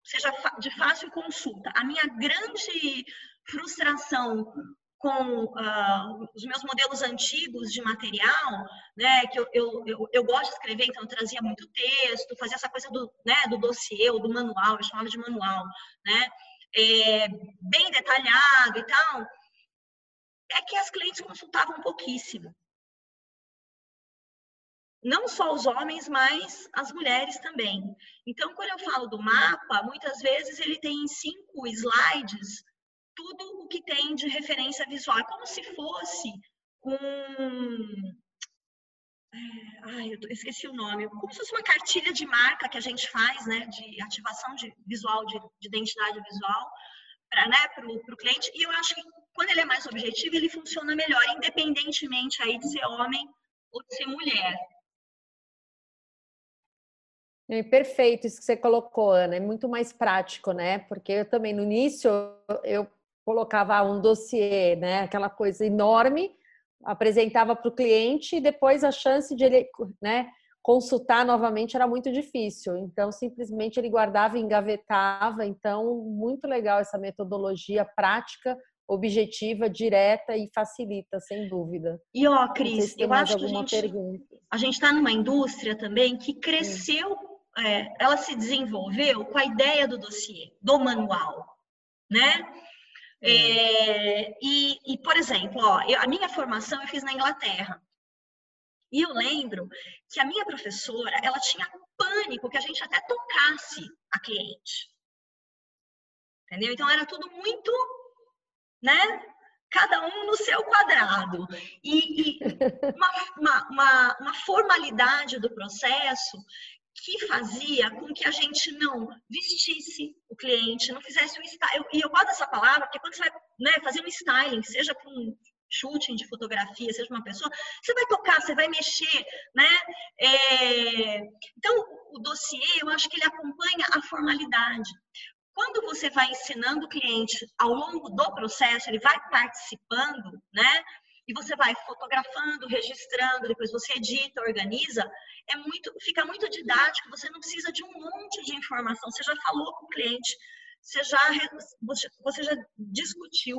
seja de fácil consulta. A minha grande frustração com uh, os meus modelos antigos de material, né, que eu, eu, eu, eu, gosto de escrever, então eu trazia muito texto, fazia essa coisa do, né, do dossiê ou do manual, eu chamava de manual, né, é, bem detalhado e tal, é que as clientes consultavam pouquíssimo. Não só os homens, mas as mulheres também. Então, quando eu falo do mapa, muitas vezes ele tem cinco slides, tudo o que tem de referência visual. É como se fosse um ai, eu esqueci o nome, como se fosse uma cartilha de marca que a gente faz, né, de ativação de visual, de, de identidade visual, para né, o cliente. E eu acho que quando ele é mais objetivo, ele funciona melhor, independentemente aí de ser homem ou de ser mulher. É perfeito isso que você colocou, Ana. É muito mais prático, né? Porque eu também no início eu colocava um dossiê, né? Aquela coisa enorme apresentava para o cliente e depois a chance de ele né, consultar novamente era muito difícil. Então, simplesmente ele guardava e engavetava. Então, muito legal essa metodologia prática, objetiva, direta e facilita, sem dúvida. E ó, Cris, se eu acho que a gente a gente está numa indústria também que cresceu, é, ela se desenvolveu com a ideia do dossiê, do manual, né? É, e, e, por exemplo, ó, eu, a minha formação eu fiz na Inglaterra. E eu lembro que a minha professora, ela tinha pânico que a gente até tocasse a cliente. Entendeu? Então era tudo muito, né? Cada um no seu quadrado. E, e uma, uma, uma, uma formalidade do processo que fazia com que a gente não vestisse o cliente, não fizesse um styling. E eu gosto dessa palavra, porque quando você vai né, fazer um styling, seja com um shooting de fotografia, seja uma pessoa, você vai tocar, você vai mexer, né? É... Então, o dossiê, eu acho que ele acompanha a formalidade. Quando você vai ensinando o cliente ao longo do processo, ele vai participando, né? E você vai fotografando, registrando, depois você edita, organiza, é muito, fica muito didático, você não precisa de um monte de informação, você já falou com o cliente, você já, você, já discutiu,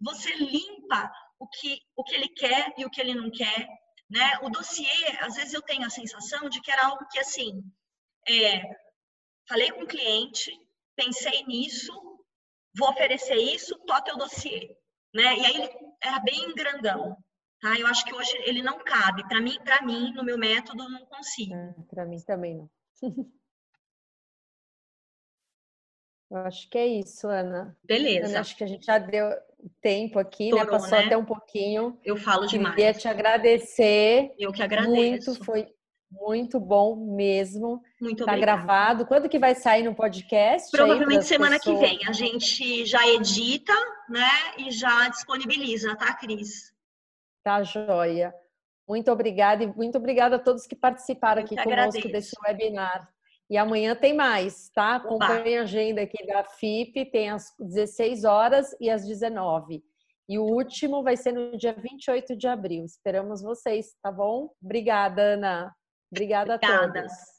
você limpa o que, o que ele quer e o que ele não quer, né? O dossiê, às vezes eu tenho a sensação de que era algo que, assim, é, falei com o cliente, pensei nisso, vou oferecer isso, toque o dossiê né? E aí ele era bem grandão, tá? Eu acho que hoje ele não cabe. Para mim, para mim, no meu método, não consigo. É, para mim também não. Eu acho que é isso, Ana. Beleza. Ana, acho que a gente já deu tempo aqui, né? Passou né? até um pouquinho. Eu falo demais. Queria te agradecer. Eu que agradeço. Muito, foi muito bom mesmo. Muito tá obrigada. gravado. Quando que vai sair no podcast? Provavelmente semana pessoas? que vem. A gente já edita, né? E já disponibiliza, tá, Cris? Tá, joia. Muito obrigada e muito obrigada a todos que participaram Eu aqui conosco agradeço. desse webinar. E amanhã tem mais, tá? Acompanhe a agenda aqui da FIP, tem às 16 horas e às 19. E o último vai ser no dia 28 de abril. Esperamos vocês, tá bom? Obrigada, Ana. Obrigada, Obrigada. a todos.